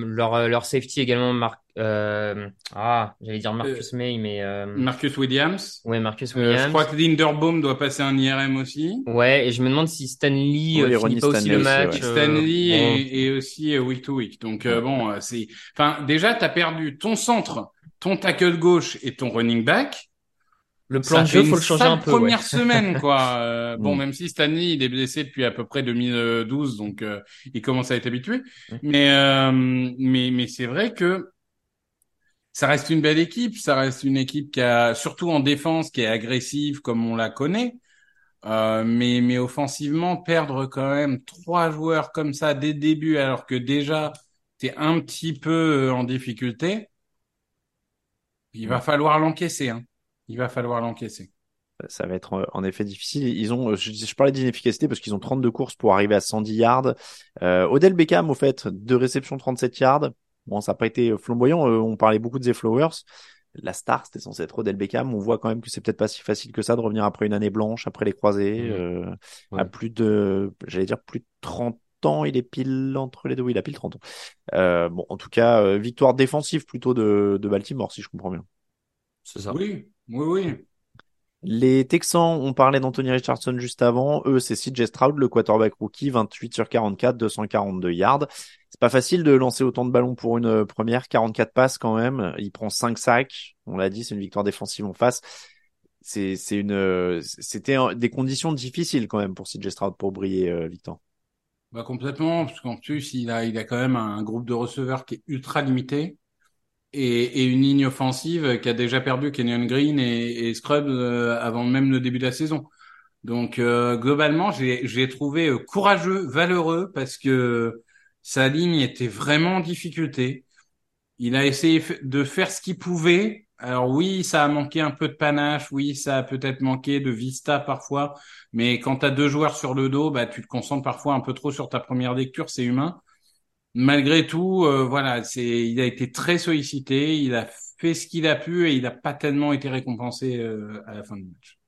leur, leur safety également, Marc, euh, ah, j'allais dire Marcus May, mais, euh, Marcus Williams. ouais, Marcus Euh, je Williams. crois que Linderbaum doit passer un IRM aussi. Ouais, et je me demande si Stanley Oui, euh, Ronnie finit pas aussi Stanley le aussi, match. ouais. euh, Stanley bon. et, et aussi euh, week to week. Donc euh, bon, euh, c'est, enfin déjà t'as perdu ton centre, ton tackle gauche et ton running back. Le plan de jeu, faut le changer un peu. Première ouais. semaine quoi. Euh, bon, Mm. même si Stanley il est blessé depuis à peu près 2012, donc euh, il commence à être habitué. Mm. Mais euh, mais mais c'est vrai que ça reste une belle équipe. Ça reste une équipe qui a surtout en défense qui est agressive comme on la connaît. Euh, mais, mais offensivement, perdre quand même trois joueurs comme ça dès le début, alors que déjà t'es un petit peu euh, en difficulté, il va falloir l'encaisser. Hein. Il va falloir l'encaisser. Ça va être euh, en effet difficile. Ils ont, euh, je, je parlais d'inefficacité parce qu'ils ont 32 courses pour arriver à 110 yards. Euh, Odell Beckham, au fait, deux réceptions, 37 yards. Bon, ça n'a pas été flamboyant. Euh, on parlait beaucoup de Zay Flowers. La star, c'était censé être Odell Beckham. On voit quand même que c'est peut-être pas si facile que ça de revenir après une année blanche, après les croisés, Mhm. euh, Ouais. à plus de, j'allais dire plus de 30 30 ans, il est pile entre les deux, oui, il a pile 30 ans. Euh, bon, en tout cas, euh, victoire défensive plutôt de, de Baltimore, si je comprends bien. C'est ça. Oui, oui, oui. Les Texans, on parlait d'Anthony Richardson juste avant. Eux, c'est CJ Stroud, le quarterback rookie, 28 sur 44, 242 yards. C'est pas facile de lancer autant de ballons pour une euh, première, 44 passes quand même. Il prend 5 sacs. On l'a dit, c'est une victoire défensive en face. C'est, c'est une, c'était des conditions difficiles quand même pour CJ Stroud pour briller, euh, Victor. Bah complètement, parce qu'en plus il a, a quand même un groupe de receveurs qui est ultra limité et, une ligne offensive qui a déjà perdu Kenyon Green et, et Scrubs euh, avant même le début de la saison. Donc euh, globalement, j'ai, j'ai trouvé euh, courageux, valeureux parce que sa ligne était vraiment en difficulté. Il a essayé de faire ce qu'il pouvait. Alors oui, ça a manqué un peu de panache, oui, ça a peut-être manqué de vista parfois, mais quand tu as deux joueurs sur le dos, bah tu te concentres parfois un peu trop sur ta première lecture, c'est humain malgré tout, euh, voilà, c'est, il a été très sollicité, il a fait ce qu'il a pu et il n'a pas tellement été récompensé euh, à la fin du match.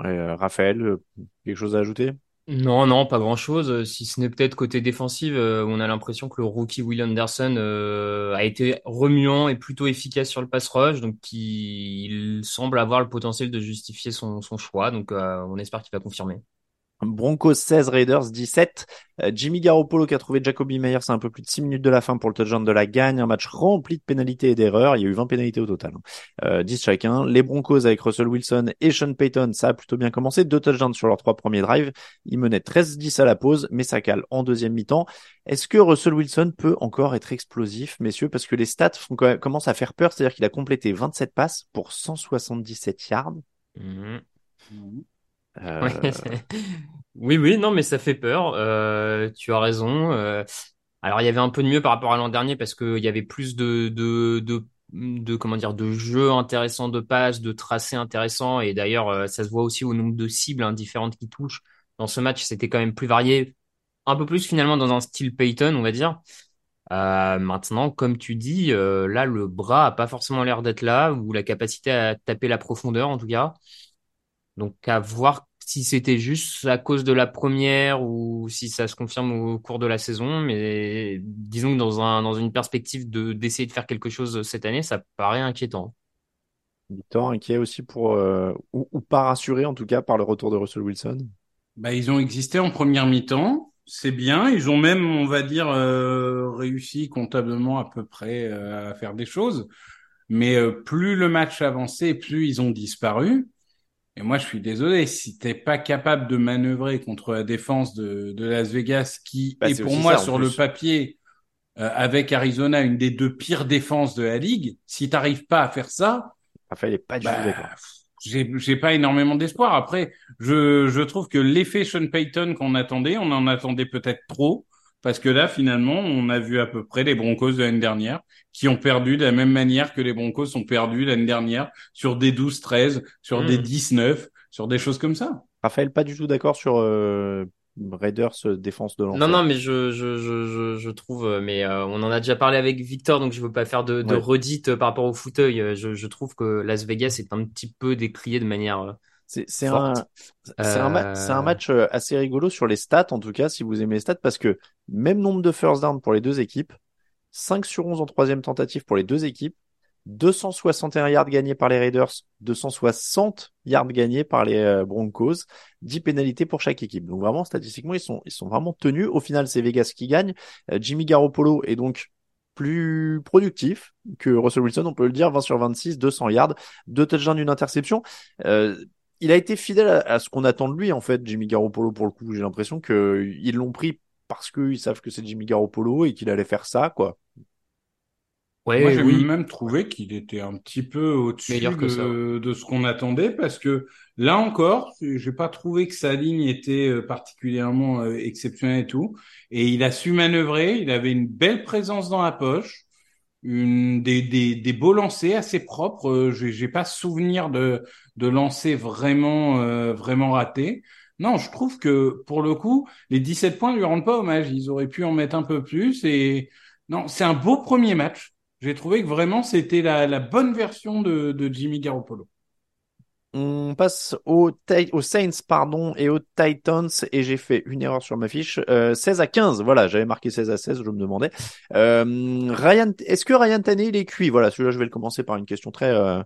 Euh, Raphaël, quelque chose à ajouter? Non, non, pas grand-chose. Si ce n'est peut-être côté défensif, on a l'impression que le rookie Will Anderson a été remuant et plutôt efficace sur le pass rush, donc il, semble avoir le potentiel de justifier son, son choix. Donc on espère qu'il va confirmer. Broncos 16, Raiders 17. Euh, Jimmy Garoppolo qui a trouvé Jacoby Myers à un peu plus de 6 minutes de la fin pour le touchdown de la gagne. Un match rempli de pénalités et d'erreurs. Il y a eu 20 pénalités au total. Hein. Euh, 10 chacun. Les Broncos avec Russell Wilson et Sean Payton, ça a plutôt bien commencé. Deux touchdowns sur leurs trois premiers drives. Ils menaient 13-10 à la pause, mais ça cale en deuxième mi-temps. Est-ce que Russell Wilson peut encore être explosif, messieurs? Parce que les stats font quand même, commencent à faire peur. C'est-à-dire qu'il a complété 27 passes pour 177 yards. Mmh. Euh... oui, oui, non, mais ça fait peur. Euh, tu as raison. Euh, alors, il y avait un peu de mieux par rapport à l'an dernier parce qu'il y avait plus de, de, de, de, comment dire, de jeux intéressants de passes, de tracés intéressants. Et d'ailleurs, ça se voit aussi au nombre de cibles hein, différentes qui touchent. Dans ce match, c'était quand même plus varié, un peu plus finalement dans un style Payton, on va dire. Euh, maintenant, comme tu dis, euh, là, le bras a pas forcément l'air d'être là, ou la capacité à taper la profondeur, en tout cas. Donc à voir si c'était juste à cause de la première ou si ça se confirme au cours de la saison. Mais disons que dans, un, dans une perspective de d'essayer de faire quelque chose cette année, ça paraît inquiétant. Victor, inquiet aussi pour, euh, ou, ou, pas rassuré en tout cas par le retour de Russell Wilson? Bah, Ils ont existé en première mi-temps, c'est bien. Ils ont même, on va dire, euh, réussi comptablement à peu près euh, à faire des choses. Mais euh, plus le match avançait, plus ils ont disparu. Et moi, je suis désolé, si t'es pas capable de manœuvrer contre la défense de, de Las Vegas, qui bah, est pour moi sur le papier, euh, avec Arizona, une des deux pires défenses de la ligue, si t'arrives pas à faire ça, Raphaël est pas du bah, J'ai, j'ai pas énormément d'espoir. Après, je, je trouve que l'effet Sean Payton qu'on attendait, on en attendait peut-être trop. Parce que là, finalement, on a vu à peu près les Broncos de l'année dernière qui ont perdu de la même manière que les Broncos ont perdu l'année dernière sur des 12-13, sur des 19, hmm. sur des choses comme ça. Raphaël, pas du tout d'accord sur euh, Raiders euh, défense de l'enfer. Non, non, mais je, je, je, je, trouve, euh, mais euh, on en a déjà parlé avec Victor, donc je veux pas faire de, de redite par rapport au fauteuil. Je, je trouve que Las Vegas est un petit peu décrié de manière c'est un, un, un, match euh, assez rigolo sur les stats, en tout cas, si vous aimez les stats, parce que même nombre de first down pour les deux équipes, 5 sur 11 en troisième tentative pour les deux équipes, 261 yards gagnés par les Raiders, 260 yards gagnés par les euh, Broncos, 10 pénalités pour chaque équipe. Donc vraiment, statistiquement, ils sont, ils sont vraiment tenus. Au final, c'est Vegas qui gagne. Euh, Jimmy Garoppolo est donc plus productif que Russell Wilson, on peut le dire, 20 sur 26, 200 yards, deux touchdowns, une interception. Euh, il a été fidèle à, ce qu'on attend de lui en fait, Jimmy Garoppolo pour le coup. J'ai l'impression que ils l'ont pris parce qu'ils savent que c'est Jimmy Garoppolo et qu'il allait faire ça quoi. Ouais, Moi, j'ai même trouvé qu'il était un petit peu au-dessus de, de, ce qu'on attendait parce que là encore, j'ai pas trouvé que sa ligne était euh, particulièrement euh, exceptionnelle et tout. Et il a su manœuvrer, il avait une belle présence dans la poche une, des, des, des beaux lancers assez propres. Euh, j'ai, pas souvenir de, de lancers vraiment, euh, vraiment ratés. Non, je trouve que pour le coup, les 17 points lui rendent pas hommage. Ils auraient pu en mettre un peu plus. Et non, c'est un beau premier match. J'ai trouvé que vraiment c'était la, la bonne version de, de Jimmy Garoppolo. On passe aux, aux Saints pardon, et aux Titans et j'ai fait une erreur sur ma fiche. Euh, 16 à 15, voilà, j'avais marqué 16 à 16, je me demandais. Euh, Ryan, est-ce que Ryan Tannehill est cuit? Voilà, celui-là je vais le commencer par une question très euh,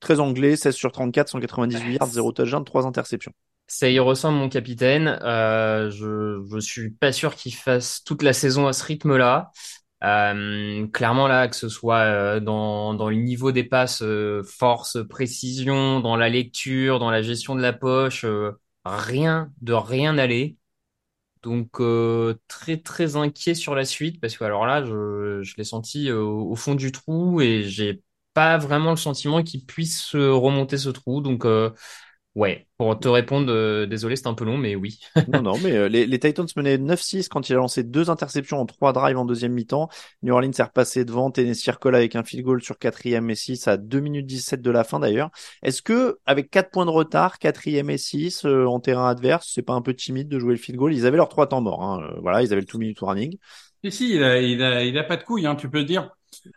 très anglais, 16 sur 34, 198 yards, 0 touchdown, 3 interceptions. Ça y ressemble mon capitaine. Euh, je je suis pas sûr qu'il fasse toute la saison à ce rythme-là. Euh, clairement là, que ce soit euh, dans, dans le niveau des passes, euh, force, précision, dans la lecture, dans la gestion de la poche, euh, rien de rien aller. Donc très très inquiet sur la suite parce que alors là, je, je l'ai senti au, au fond du trou et j'ai pas vraiment le sentiment qu'il puisse remonter ce trou. Donc Ouais, pour te répondre, euh, désolé, c'est un peu long, mais oui. non, non, mais euh, les, les, Titans menaient 9-6 quand il a lancé deux interceptions en trois drives en deuxième mi-temps. New Orleans s'est repassé devant, Tennessee recolle avec un field goal sur quatrième et 6 à 2 minutes 17 de la fin d'ailleurs. Est-ce que, avec 4 points de retard, quatrième et 6 euh, en terrain adverse, c'est pas un peu timide de jouer le field goal? Ils avaient leurs trois temps morts, hein. voilà, ils avaient le two minute warning. Et si, il a, il a, il a pas de couilles, hein, tu peux le dire.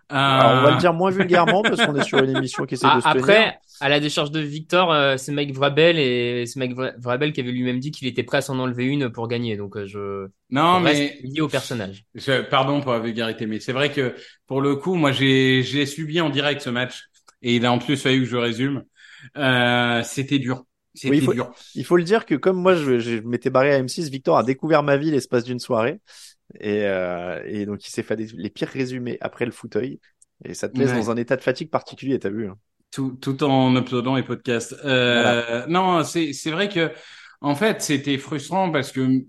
Alors, on va le dire moins vulgairement parce qu'on est sur une émission qui essaie de se Après, tenir. à la décharge de Victor, euh, c'est Mike Vrabel et c'est Mike Vra- Vrabel qui avait lui-même dit qu'il était prêt à s'en enlever une pour gagner. Donc euh, je Non, reste mais lié au personnage. je, pardon pour la vulgarité, mais c'est vrai que pour le coup, moi, j'ai, j'ai subi en direct ce match et il a en plus fallu que je résume. Euh, c'était dur. C'était Oui, il faut- dur. Il faut le dire que comme moi je, je m'étais barré à M6, Victor a découvert ma vie l'espace d'une soirée et, euh, et donc il s'est fait des- les pires résumés après le fauteuil et ça te laisse Ouais. dans un état de fatigue particulier, t'as vu hein. tout, tout en uploadant les podcasts. Euh, Non, c'est c'est vrai que en fait c'était frustrant parce que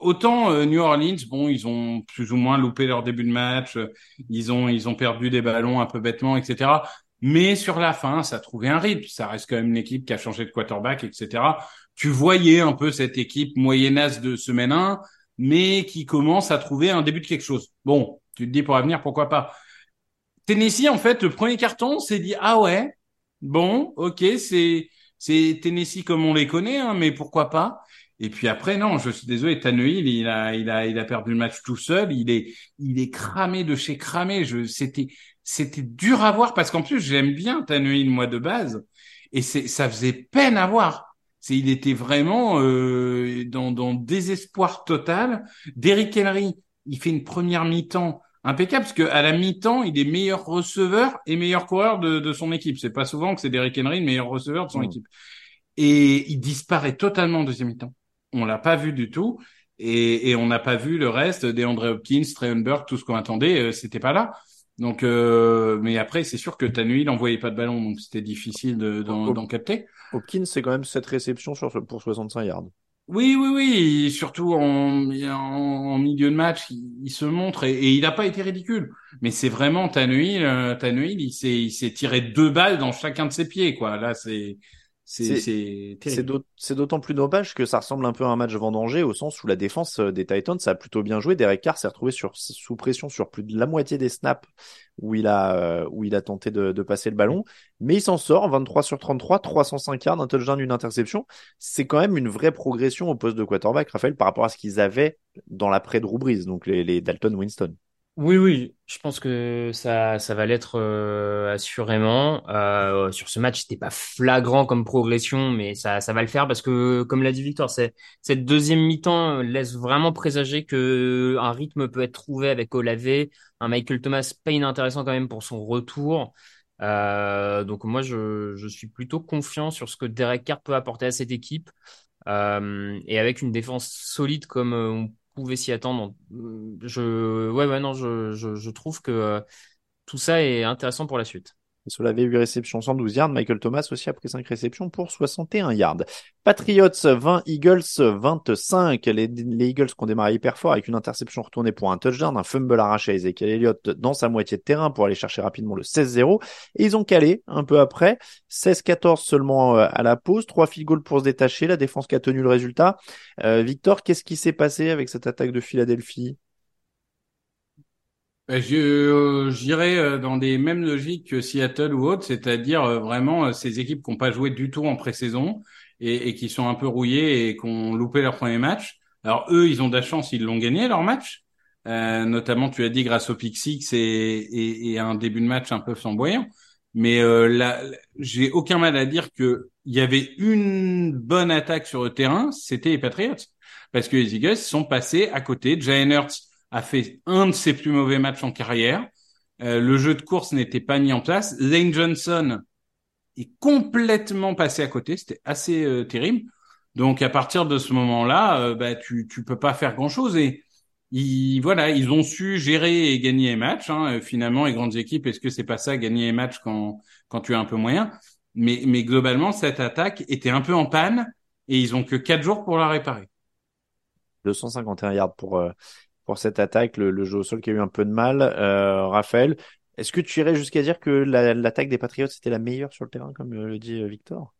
autant euh, New Orleans, bon, ils ont plus ou moins loupé leur début de match, euh, ils ont ils ont perdu des ballons un peu bêtement, etc. Mais sur la fin, ça a trouvé un rythme. Ça reste quand même une équipe qui a changé de quarterback, etc. Tu voyais un peu cette équipe moyennasse de semaine 1, mais qui commence à trouver un début de quelque chose. Bon, tu te dis pour l'avenir, pourquoi pas. Tennessee, en fait, le premier carton, on s'est dit ah ouais, bon, ok, c'est c'est Tennessee comme on les connaît, hein, mais pourquoi pas. Et puis après, non, je suis désolé, Tannehill, il a il a il a perdu le match tout seul. Il est il est cramé de chez cramé. Je c'était c'était dur à voir parce qu'en plus j'aime bien Tannehill moi de base et c'est ça faisait peine à voir. C'est il était vraiment euh, dans dans désespoir total. Derrick Henry, il fait une première mi-temps impeccable parce que à la mi-temps, il est meilleur receveur et meilleur coureur de, de son équipe. C'est pas souvent que c'est Derrick Henry le meilleur receveur de son Mm. équipe. Et il disparaît totalement en deuxième mi-temps. On l'a pas vu du tout. Et, et on n'a pas vu le reste des André Hopkins, Trayon Burke, tout ce qu'on attendait, euh, c'était pas là. Donc, euh, mais après, c'est sûr que Tannehill n'envoyait pas de ballon, donc c'était difficile de- d'en d'en capter. Hopkins c'est quand même cette réception sur pour 65 yards. Oui, oui, oui. Surtout en, en, milieu de match, il, il se montre et, et il n'a pas été ridicule. Mais c'est vraiment Tannehill. Euh, Tannehill, il s'est, il s'est tiré deux balles dans chacun de ses pieds, quoi. Là, c'est, c'est, d'autant plus dommage que ça ressemble un peu à un match vendanger au sens où la défense euh, des Titans ça a plutôt bien joué. Derek Carr s'est retrouvé sur, sous pression sur plus de la moitié des snaps où il a, euh, où il a tenté de, de passer le ballon. Mais il s'en sort, 23 sur 33, 305 yards, un touchdown, une interception. C'est quand même une vraie progression au poste de quarterback, Raphaël, par rapport à ce qu'ils avaient dans l'après Drew Brees, donc les, les Dalton Winston. Oui, oui, je pense que ça, ça va l'être euh, assurément. Euh, sur ce match, c'était pas flagrant comme progression, mais ça, ça va le faire parce que, comme l'a dit Victor, cette deuxième mi-temps laisse vraiment présager que un rythme peut être trouvé avec Olave, un Michael Thomas pas inintéressant quand même pour son retour. Euh, donc moi, je, suis plutôt confiant sur ce que Derek Carr peut apporter à cette équipe. Euh, et avec une défense solide comme euh, on pouvait s'y attendre, euh, je, ouais, non, je trouve que euh, tout ça est intéressant pour la suite. Cela avait 8 réceptions, 112 yards. Michael Thomas aussi a pris 5 réceptions pour 61 yards. Patriots 20, Eagles 25. Les, les Eagles qui ont démarré hyper fort avec une interception retournée pour un touchdown, un fumble arraché à Ezekiel Elliott dans sa moitié de terrain pour aller chercher rapidement le 16-0. Et ils ont calé un peu après. 16-14 seulement euh, à la pause. 3 field goals pour se détacher. La défense qui a tenu le résultat. Euh, Victor, qu'est-ce qui s'est passé avec cette attaque de Philadelphie? Ben, Je, euh, j'irais euh, dans des mêmes logiques que Seattle ou autres, c'est-à-dire vraiment ces équipes qui n'ont pas joué du tout en pré-saison et, et qui sont un peu rouillées et qui ont loupé leur premier match. Alors eux, ils ont de la chance, ils l'ont gagné leur match, Euh, notamment tu as dit grâce au pick six et, et, et un début de match un peu flamboyant. Mais euh, là, j'ai aucun mal à dire que il y avait une bonne attaque sur le terrain, c'était les Patriots, parce que les Eagles sont passés à côté. Jalen Hurts a fait un de ses plus mauvais matchs en carrière. Euh, le jeu de course n'était pas mis en place. Lane Johnson est complètement passé à côté. C'était assez euh, terrible. Donc à partir de ce moment-là, euh, bah, tu tu peux pas faire grand-chose et ils voilà ils ont su gérer et gagner les matchs. Hein. Finalement, les grandes équipes, est-ce que c'est pas ça gagner les matchs quand quand tu as un peu moyen? Mais mais globalement, cette attaque était un peu en panne et ils ont que quatre jours pour la réparer. 251 yards pour pour cette attaque, le, jeu au sol qui a eu un peu de mal. Euh, Raphaël, est-ce que tu irais jusqu'à dire que l'attaque des Patriots c'était la meilleure sur le terrain, comme euh, le dit euh, Victor?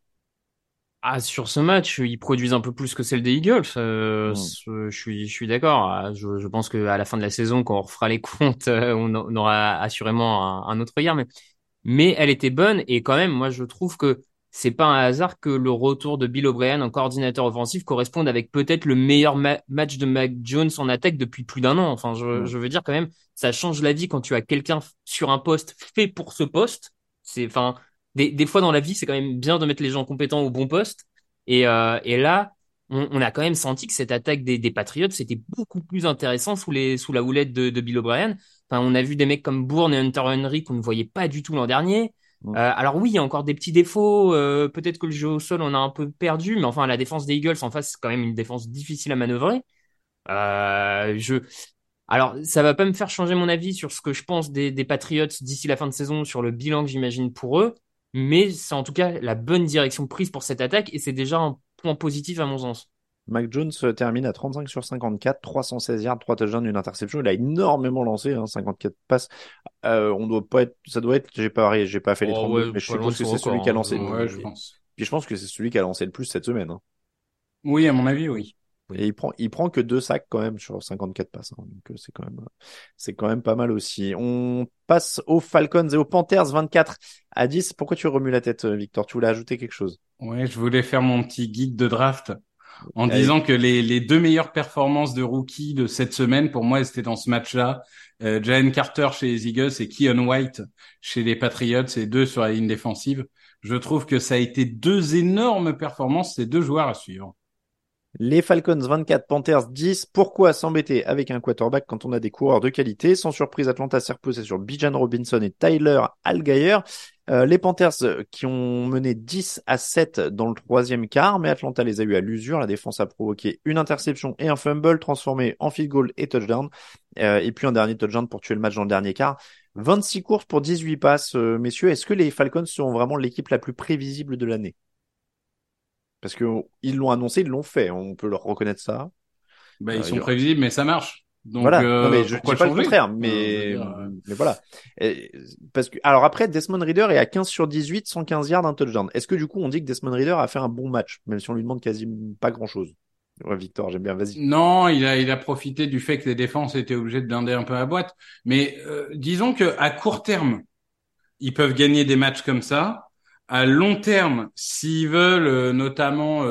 Ah, sur ce match, ils produisent un peu plus que celle des Eagles. Hmm. Je suis, je suis d'accord. Ah, je, je, pense qu'à la fin de la saison, quand on refera les comptes, on, aura assurément un, un autre regard. Mais, mais elle était bonne et quand même, moi, je trouve que c'est pas un hasard que le retour de Bill O'Brien en coordinateur offensif corresponde avec peut-être le meilleur match de Mac Jones en attaque depuis plus d'un an. Enfin, je, je, veux dire quand même, ça change la vie quand tu as quelqu'un sur un poste fait pour ce poste. C'est, enfin, des, des fois dans la vie, c'est quand même bien de mettre les gens compétents au bon poste. Et, euh, et là, on, on, a quand même senti que cette attaque des, des Patriots, c'était beaucoup plus intéressant sous les sous la houlette de, de Bill O'Brien. Enfin, on a vu des mecs comme Bourne et Hunter Henry qu'on ne voyait pas du tout l'an dernier. Euh, alors oui, il y a encore des petits défauts. Euh, peut-être que le jeu au sol, on a un peu perdu, mais enfin, la défense des Eagles en face, c'est quand même une défense difficile à manœuvrer. Euh, je, alors, ça va pas me faire changer mon avis sur ce que je pense des, des Patriots d'ici la fin de saison, sur le bilan que j'imagine pour eux, mais c'est en tout cas la bonne direction prise pour cette attaque et c'est déjà un point positif à mon sens. Mac Jones termine à 35 sur 54, 316 yards, 3 touchdowns, une interception. Il a énormément lancé, hein, 54 passes. Euh, on doit pas être, ça doit être, j'ai pas, j'ai pas fait les 32, mais je suppose que c'est celui qui a lancé. Hein. Ouais, je pense. Puis je pense que c'est celui qui a lancé le plus cette semaine. Hein. Oui, à mon avis, oui. Et il prend, il prend que deux sacs quand même sur 54 passes. Hein. donc euh, c'est quand même, c'est quand même pas mal aussi. On passe aux Falcons et aux Panthers 24 à 10. Pourquoi tu remues la tête, Victor? Tu voulais ajouter quelque chose? Ouais, je voulais faire mon petit guide de draft en disant que les, les deux meilleures performances de rookie de cette semaine, pour moi, c'était dans ce match-là. Euh, Jalen Carter chez les Eagles et Keon White chez les Patriots, ces deux sur la ligne défensive. Je trouve que ça a été deux énormes performances, ces deux joueurs à suivre. Les Falcons 24, Panthers 10. Pourquoi s'embêter avec un quarterback quand on a des coureurs de qualité? Sans surprise, Atlanta s'est reposé sur Bijan Robinson et Tyler Algier. Euh, les Panthers euh, qui ont mené 10 à 7 dans le troisième quart, mais Atlanta les a eu à l'usure. La défense a provoqué une interception et un fumble transformé en field goal et touchdown. Euh, et puis un dernier touchdown pour tuer le match dans le dernier quart. 26 courses pour 18 passes, messieurs. Est-ce que les Falcons sont vraiment l'équipe la plus prévisible de l'année? Parce que ils l'ont annoncé, ils l'ont fait. On peut leur reconnaître ça. Bah, ils sont prévisibles, mais ça marche. Donc, voilà. Euh, mais je dis pas le contraire, mais, euh, mais voilà. parce que, alors après, Desmond Reader est à 15 sur 18, 115 yards, un touchdown. Est-ce que du coup, on dit que Desmond Reader a fait un bon match, même si on lui demande quasiment pas grand chose? Ouais, Victor, j'aime bien, vas-y. Non, il a, il a profité du fait que les défenses étaient obligées de blinder un peu la boîte. Mais, euh, disons que à court terme, ils peuvent gagner des matchs comme ça. À long terme, s'ils veulent notamment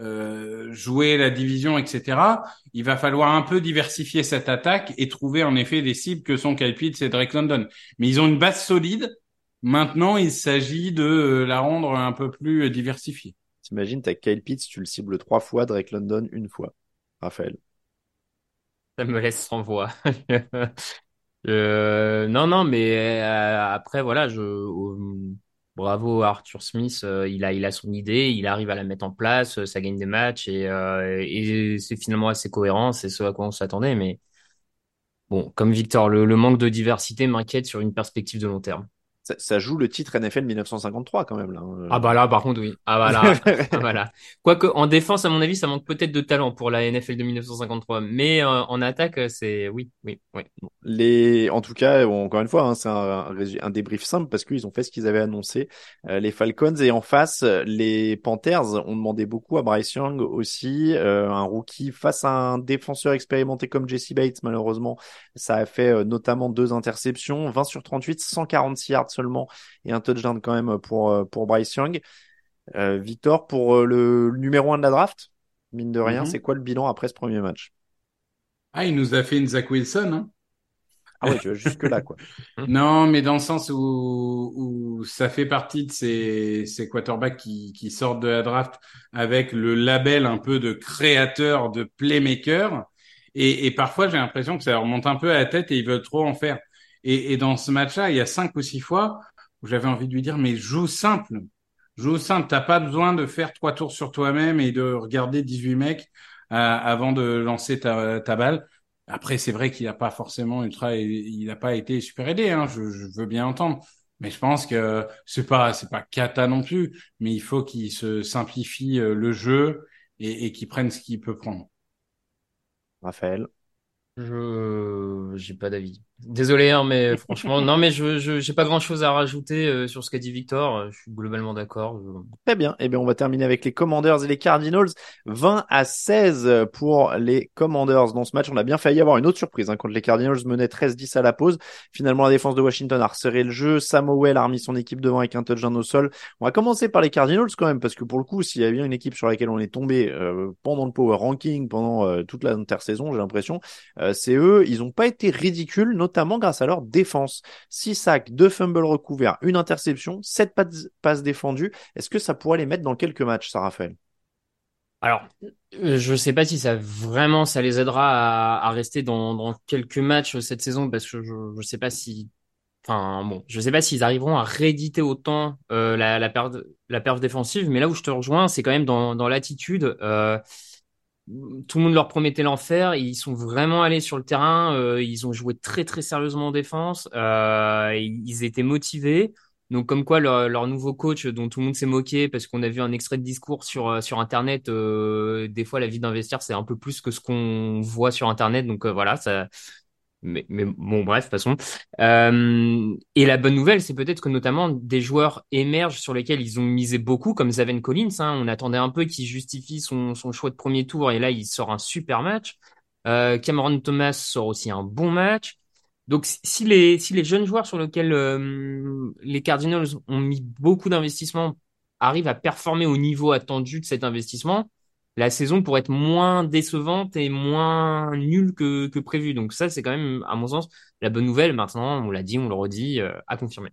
euh, jouer la division, etc. Il va falloir un peu diversifier cette attaque et trouver en effet des cibles que sont Kyle Pitts et Drake London. Mais ils ont une base solide. Maintenant, il s'agit de euh, la rendre un peu plus euh, diversifiée. T'imagines, t'as Kyle Pitts, tu le cibles trois fois, Drake London une fois. Raphaël. Ça me laisse sans voix. euh, non, non, mais après, voilà, je, bravo Arthur Smith, euh, il a il a son idée, il arrive à la mettre en place, euh, ça gagne des matchs et, euh, et c'est finalement assez cohérent, c'est ce à quoi on s'attendait. Mais bon, comme Victor, le manque de diversité m'inquiète sur une perspective de long terme ça, joue le titre NFL 1953 quand même là. Hein. Ah bah là par contre oui. Ah bah là, ah bah là. Quoique en défense à mon avis ça manque peut-être de talent pour la NFL de 1953, mais euh, en attaque c'est oui oui oui. Les en tout cas encore une fois hein, c'est un, un, débrief simple parce qu'ils ont fait ce qu'ils avaient annoncé euh, les Falcons et en face les Panthers ont demandé beaucoup à Bryce Young aussi euh, un rookie face à un défenseur expérimenté comme Jesse Bates malheureusement ça a fait notamment deux interceptions 20 sur 38 146 yards seulement et un touchdown quand même pour, euh, pour Bryce Young. Euh, Victor, pour euh, le, numéro 1 de la draft, mine de rien, mhm. c'est quoi le bilan après ce premier match? Ah, il nous a fait une Zach Wilson. Hein? Ah ouais, tu vas jusque là, quoi. non, mais dans le sens où, où ça fait partie de ces, ces quarterbacks qui, qui sortent de la draft avec le label un peu de créateur, de playmaker. Et, et parfois, j'ai l'impression que ça leur monte un peu à la tête et ils veulent trop en faire. Et, et dans ce match-là, il y a cinq ou six fois où j'avais envie de lui dire, mais joue simple. Joue simple. T'as pas besoin de faire trois tours sur toi-même et de regarder 18 mecs euh, avant de lancer ta, ta balle. Après, c'est vrai qu'il n'a pas forcément ultra, il n'a pas été super aidé. Hein, je, je, veux bien entendre, mais je pense que c'est pas, c'est pas cata non plus. Mais il faut qu'il se simplifie euh, le jeu et, et qu'il prenne ce qu'il peut prendre. Raphaël. Je j'ai pas d'avis. Désolé, hein, mais franchement, non, mais je je j'ai pas grand chose à rajouter euh, sur ce qu'a dit Victor. Je suis globalement d'accord. Très bien. Eh bien, on va terminer avec les Commanders et les Cardinals. 20 à 16 pour les Commanders dans ce match. On a bien failli avoir une autre surprise hein, quand les Cardinals menaient 13-10 à la pause. Finalement, la défense de Washington a resserré le jeu. Samuel a remis son équipe devant avec un touchdown au sol. On va commencer par les Cardinals quand même parce que pour le coup, s'il y a bien une équipe sur laquelle on est tombé euh, pendant le power ranking, pendant euh, toute la intersaison, j'ai l'impression, euh, c'est eux. Ils ont pas été ridicules, notamment grâce à leur défense. 6 sacs, 2 fumbles recouverts, une interception, 7 passes défendues. Est-ce que ça pourrait les mettre dans quelques matchs, ça, Raphaël? Alors, je sais pas si ça vraiment ça les aidera à, rester dans, quelques matchs cette saison parce que je, je sais pas si, enfin bon, je sais pas s'ils arriveront à rééditer autant euh, la la défensive, mais là où je te rejoins, c'est quand même dans l'attitude. Euh, tout le monde leur promettait l'enfer. Ils sont vraiment allés sur le terrain. Euh, ils ont joué très très sérieusement en défense. Euh, ils étaient motivés. Donc comme quoi leur, leur, nouveau coach dont tout le monde s'est moqué parce qu'on a vu un extrait de discours sur euh, sur internet. Euh, des fois la vie d'investir c'est un peu plus que ce qu'on voit sur internet. Donc euh, voilà ça mais, bon, bref, passons. Euh, et la bonne nouvelle, c'est peut-être que notamment des joueurs émergent sur lesquels ils ont misé beaucoup, comme Zaven Collins. Hein, on attendait un peu qu'il justifie son, choix de premier tour, et là, il sort un super match. Euh, Cameron Thomas sort aussi un bon match. Donc, si les, si les jeunes joueurs sur lesquels euh, les Cardinals ont mis beaucoup d'investissement arrivent à performer au niveau attendu de cet investissement, la saison pourrait être moins décevante et moins nulle que, que prévu. Donc ça, c'est quand même, à mon sens, la bonne nouvelle. Maintenant, on l'a dit, on le redit, euh, à confirmer.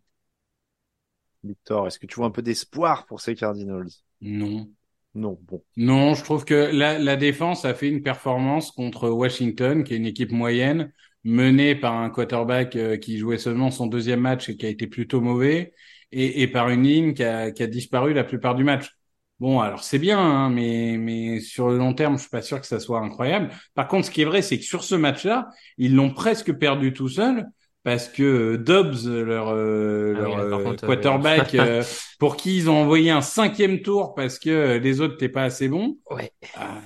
Victor, est-ce que tu vois un peu d'espoir pour ces Cardinals? Non. Non, bon. Non, je trouve que la, la défense a fait une performance contre Washington, qui est une équipe moyenne, menée par un quarterback euh, qui jouait seulement son deuxième match et qui a été plutôt mauvais, et, et par une ligne qui a, qui a disparu la plupart du match. Bon, alors c'est bien, hein, mais mais sur le long terme, je suis pas sûr que ça soit incroyable. Par contre, ce qui est vrai, c'est que sur ce match-là, ils l'ont presque perdu tout seul parce que euh, Dobbs, leur, euh, Ah leur oui, là, par contre, quarterback, euh, pour qui ils ont envoyé un cinquième tour parce que euh, les autres n'étaient pas assez bons. Ouais. Ah,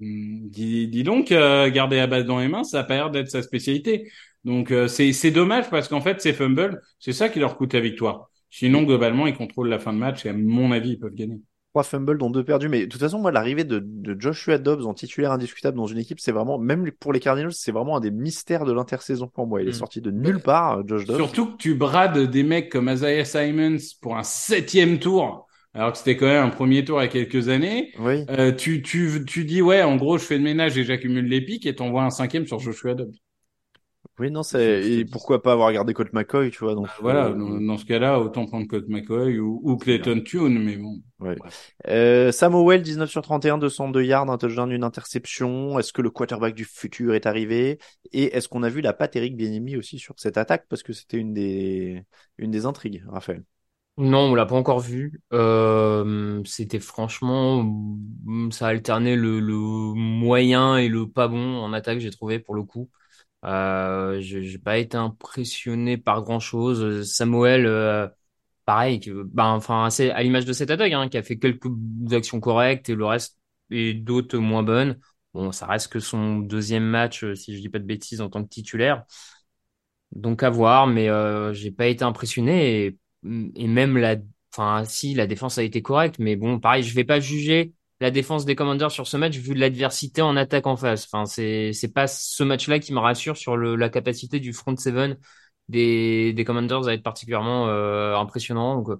hum, dis, dis donc, euh, garder la balle dans les mains, ça a pas l'air d'être sa spécialité. Donc euh, c'est c'est dommage parce qu'en fait, ces fumbles, c'est ça qui leur coûte la victoire. Sinon, globalement, ils contrôlent la fin de match et à mon avis, ils peuvent gagner. Trois fumbles, dont deux perdus. Mais de toute façon, moi, l'arrivée de, de Joshua Dobbs en titulaire indiscutable dans une équipe, c'est vraiment, même pour les Cardinals, c'est vraiment un des mystères de l'intersaison pour moi. Il est Mm. sorti de nulle part, Josh Dobbs. Surtout que tu brades des mecs comme Isaiah Simons pour un septième tour, alors que c'était quand même un premier tour il y a quelques années. Oui. Euh, tu, tu, tu dis, ouais, en gros, je fais le ménage et j'accumule les pics et t'envoies un cinquième sur Joshua Dobbs. Oui, non, C'est- et pourquoi pas avoir gardé Colt McCoy, tu vois, donc. Bah, voilà, euh, dans, ce cas-là, autant prendre Colt McCoy ou, ou Clayton Tune, mais bon. Ouais. Euh, Samuel, 19 sur 31, 202 yards, un touchdown, une interception. Est-ce que le quarterback du futur est arrivé? Et est-ce qu'on a vu la patte Eric Bieniemy aussi sur cette attaque? Parce que c'était une des, une des intrigues, Raphaël. Non, on l'a pas encore vu. Euh, c'était franchement, ça alternait le, le moyen et le pas bon en attaque, j'ai trouvé pour le coup. Euh, j'ai pas été impressionné par grand-chose. Samuel, euh, pareil, ben, enfin, c'est à l'image de cette attaque, hein, qui a fait quelques actions correctes et le reste et d'autres moins bonnes. Bon, ça reste que son deuxième match, euh, si je dis pas de bêtises, en tant que titulaire. Donc à voir, mais euh, j'ai pas été impressionné et, et même la, enfin si la défense a été correcte, mais bon pareil, je vais pas juger la défense des Commanders sur ce match vu l'adversité en attaque en face. Enfin c'est c'est pas ce match-là qui me rassure sur le, la capacité du front seven des des Commanders à être particulièrement euh, impressionnant. Donc euh,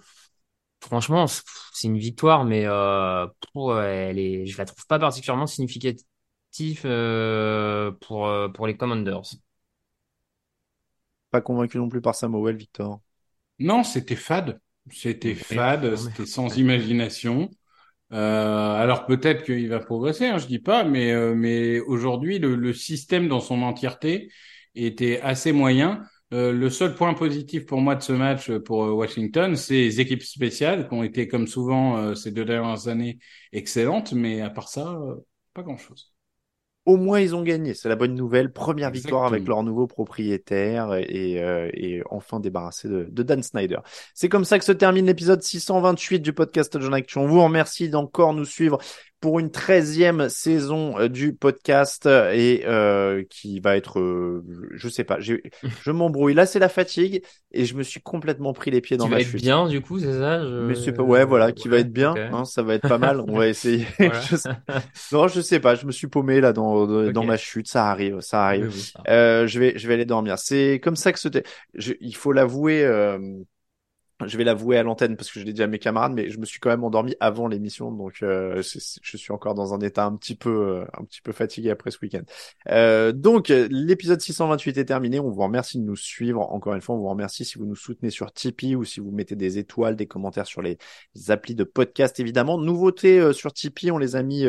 franchement c'est une victoire, mais euh, pour elle est, je la trouve pas particulièrement significative euh, pour pour les Commanders. Pas convaincu non plus par Samuel, Victor. Non, c'était fade. C'était fade, c'était sans imagination. Euh, alors peut-être qu'il va progresser, hein, je dis pas, mais euh, mais aujourd'hui le, système dans son entièreté était assez moyen. Euh, le seul point positif pour moi de ce match pour Washington, c'est les équipes spéciales qui ont été comme souvent ces deux dernières années excellentes, mais à part ça, pas grand-chose au moins ils ont gagné. C'est la bonne nouvelle. Première victoire avec leur nouveau propriétaire et, euh, et enfin débarrassé de, de, Dan Snyder. C'est comme ça que se termine l'épisode 628 du podcast John Action. On vous remercie d'encore nous suivre pour une treizième saison euh, du podcast et euh, qui va être, euh, je sais pas, je m'embrouille. Là, c'est la fatigue et je me suis complètement pris les pieds dans qui ma va être bien, du coup, c'est ça? Je... Mais c'est pas, ouais, voilà, qui va être bien. Hein, ça va être pas mal. On va essayer. je sais... Non, je sais pas. Je me suis paumé là dans dans ma chute. Ça arrive, ça arrive. Euh, je vais je vais aller dormir. C'est comme ça que ce. Il faut l'avouer. Euh je vais l'avouer à l'antenne parce que je l'ai dit à mes camarades, mais je me suis quand même endormi avant l'émission, donc euh, je, suis encore dans un état un petit peu, euh, un petit peu fatigué après ce week-end. Euh, donc l'épisode 628 est terminé. On vous remercie de nous suivre. Encore une fois, on vous remercie si vous nous soutenez sur Tipeee ou si vous mettez des étoiles, des commentaires sur les, applis de podcast. Évidemment, nouveauté sur Tipeee, on les a mis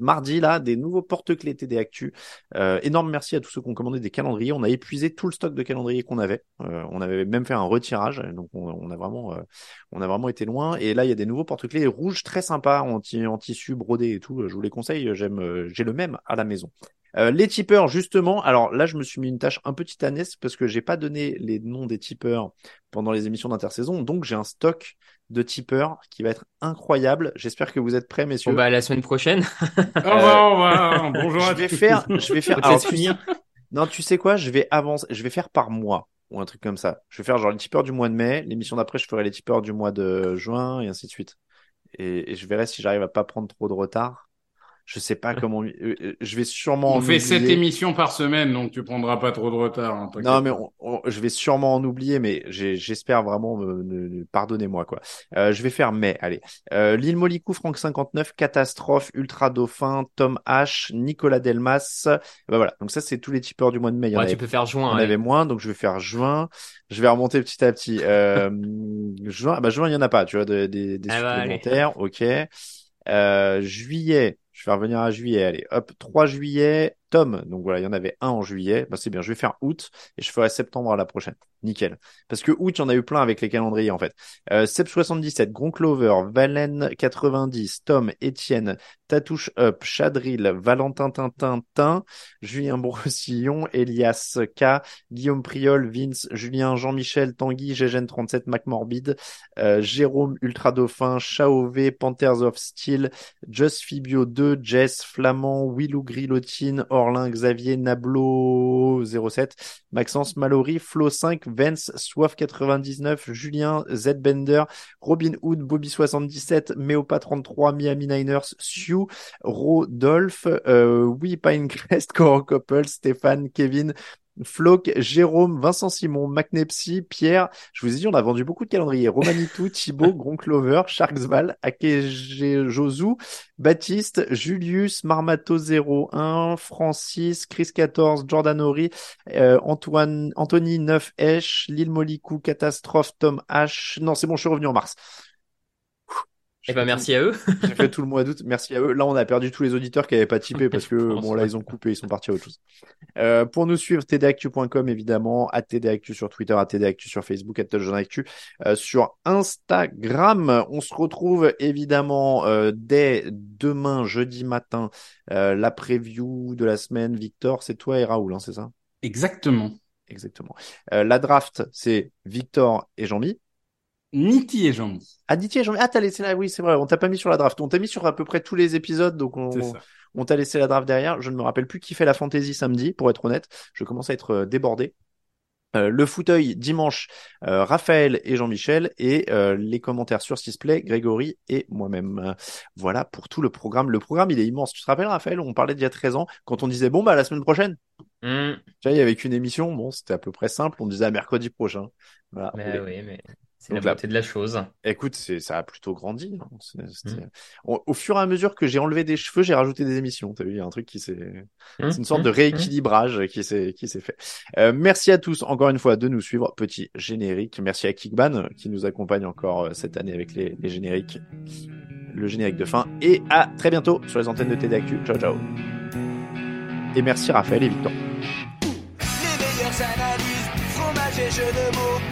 mardi là, des nouveaux porte-clés TD Actu. énorme merci à tous ceux qui ont commandé des calendriers. On a épuisé tout le stock de calendriers qu'on avait. on avait même fait un retirage, donc on, on a vraiment, euh, on a vraiment été loin. Et là, il y a des nouveaux porte-clés rouges très sympas en, en, tissu brodé et tout. Je vous les conseille. J'aime, euh, j'ai le même à la maison. Euh, les tipeurs, justement. Alors là, je me suis mis une tâche un peu titanesque parce que j'ai pas donné les noms des tipeurs pendant les émissions d'intersaison. Donc j'ai un stock de tipeurs qui va être incroyable. J'espère que vous êtes prêts, messieurs. Bon bah la semaine prochaine. au revoir, Bonjour. Je vais faire, je vais faire. non, tu sais quoi? Je vais avancer. Je vais faire par mois ou un truc comme ça. Je vais faire genre les tipeurs du mois de mai, l'émission d'après je ferai les tipeurs du mois de juin et ainsi de suite. Et, je verrai si j'arrive à pas prendre trop de retard. Je sais pas comment. Euh, euh, je vais sûrement. On fait sept émissions par semaine, donc tu prendras pas trop de retard. Hein, non, mais je vais sûrement en oublier, mais j'espère vraiment. Me, pardonnez-moi quoi. Euh, je vais faire mai. Allez. Euh, Lille Molicou, Franck 59, Catastrophe, Ultra Dauphin, Tom H, Nicolas Delmas. Bah voilà. Donc ça c'est tous les tipeurs du mois de mai. ouais, tu peux faire juin. On avait moins, donc je vais faire juin. Je vais remonter petit à petit. Euh, juin, bah juin il y en a pas. Tu vois des, des, des ah bah, supplémentaires. ok. Euh, juillet, je vais revenir à juillet. Allez, hop, 3 juillet, Tom. Donc voilà, il y en avait un en juillet. Bah, c'est bien, je vais faire août et je ferai septembre à la prochaine. Nickel. Parce que août, y en a eu plein avec les calendriers en fait. Euh, Sep 77, Clover, Valen 90, Tom, Étienne, Tatouche Up, Chadril, Valentin Tintin, Julien Brossillon, Elias K, Guillaume Priol, Vince, Julien, Jean-Michel, Tanguy, Gégène 37, MacMorbid, euh, Jérôme Ultra Dauphin, Chaové, Panthers of Steel, Just Fibio 2, Jess, Flamand, Willou Grillotine, Orlin, Xavier, Nablo 07, Maxence Mallory, Flo 5, Vence, Soif 99, Julien, Z Bender, Robin Hood, Bobby 77, Meopa 33, Miami Niners, Sue, Rodolphe, euh, Oui Pinecrest, Core Couple, Stéphane, Kevin, Flock, Jérôme, Vincent Simon, McNepsy, Pierre. Je vous ai dit, on a vendu beaucoup de calendriers. Romanitou, Thibaut, Gronclover, Sharksval, Akege Josu, Baptiste, Julius, Marmato 01, Francis, Chris 14, Jordan Ori, euh, Antoine, Anthony 9 H, Lille Molicou, Catastrophe, Tom H. Non, c'est bon, je suis revenu en mars. Eh ben, merci à eux. J'ai fait tout le mois d'août. Merci à eux. Là, on a perdu tous les auditeurs qui n'avaient pas typé parce que, bon, là, ils ont coupé, ils sont partis à autre chose. Euh, pour nous suivre, tdactu.com, évidemment, à tdactu sur Twitter, à tdactu sur Facebook, à Actu euh, sur Instagram. On se retrouve, évidemment, euh, dès demain, jeudi matin, euh, la preview de la semaine. Victor, c'est toi et Raoul, hein, c'est ça? Exactement. Exactement. Euh, la draft, c'est Victor et Jean-Mi. Niti et Jean-Mi. Ah, Niti et Jean-Mi. Ah, t'as laissé là, oui, c'est vrai. On t'a pas mis sur la draft. On t'a mis sur à peu près tous les épisodes, donc on, on t'a laissé la draft derrière. Je ne me rappelle plus qui fait la fantaisie samedi, pour être honnête. Je commence à être euh, débordé. Euh, le fauteuil dimanche, euh, Raphaël et Jean-Michel et les commentaires sur Sisplay, Grégory et moi-même. voilà pour tout le programme. Le programme, il est immense. Tu te rappelles, Raphaël, on parlait d'il y a 13 ans, quand on disait, bon, bah, la semaine prochaine. Mmh. Tu vois, il y avait une émission, bon, c'était à peu près simple, on disait à mercredi prochain. Voilà. Mais oui, mais C'est la beauté de la chose. Écoute, c'est ça a plutôt grandi. hein. C'était- Au, au fur et à mesure que j'ai enlevé des cheveux, j'ai rajouté des émissions. T'as vu, il y a un truc qui s'est, c'est une sorte de mmh, rééquilibrage qui s'est qui s'est fait. Euh, merci à tous encore une fois de nous suivre. Petit générique. Merci à Kickban qui nous accompagne encore euh, cette année avec les, les génériques, le générique de fin. Et à très bientôt sur les antennes de TDAQ. Ciao ciao. Et merci Raphaël et Victor. Les meilleures analyses, fromage et jeux de mots, tout sur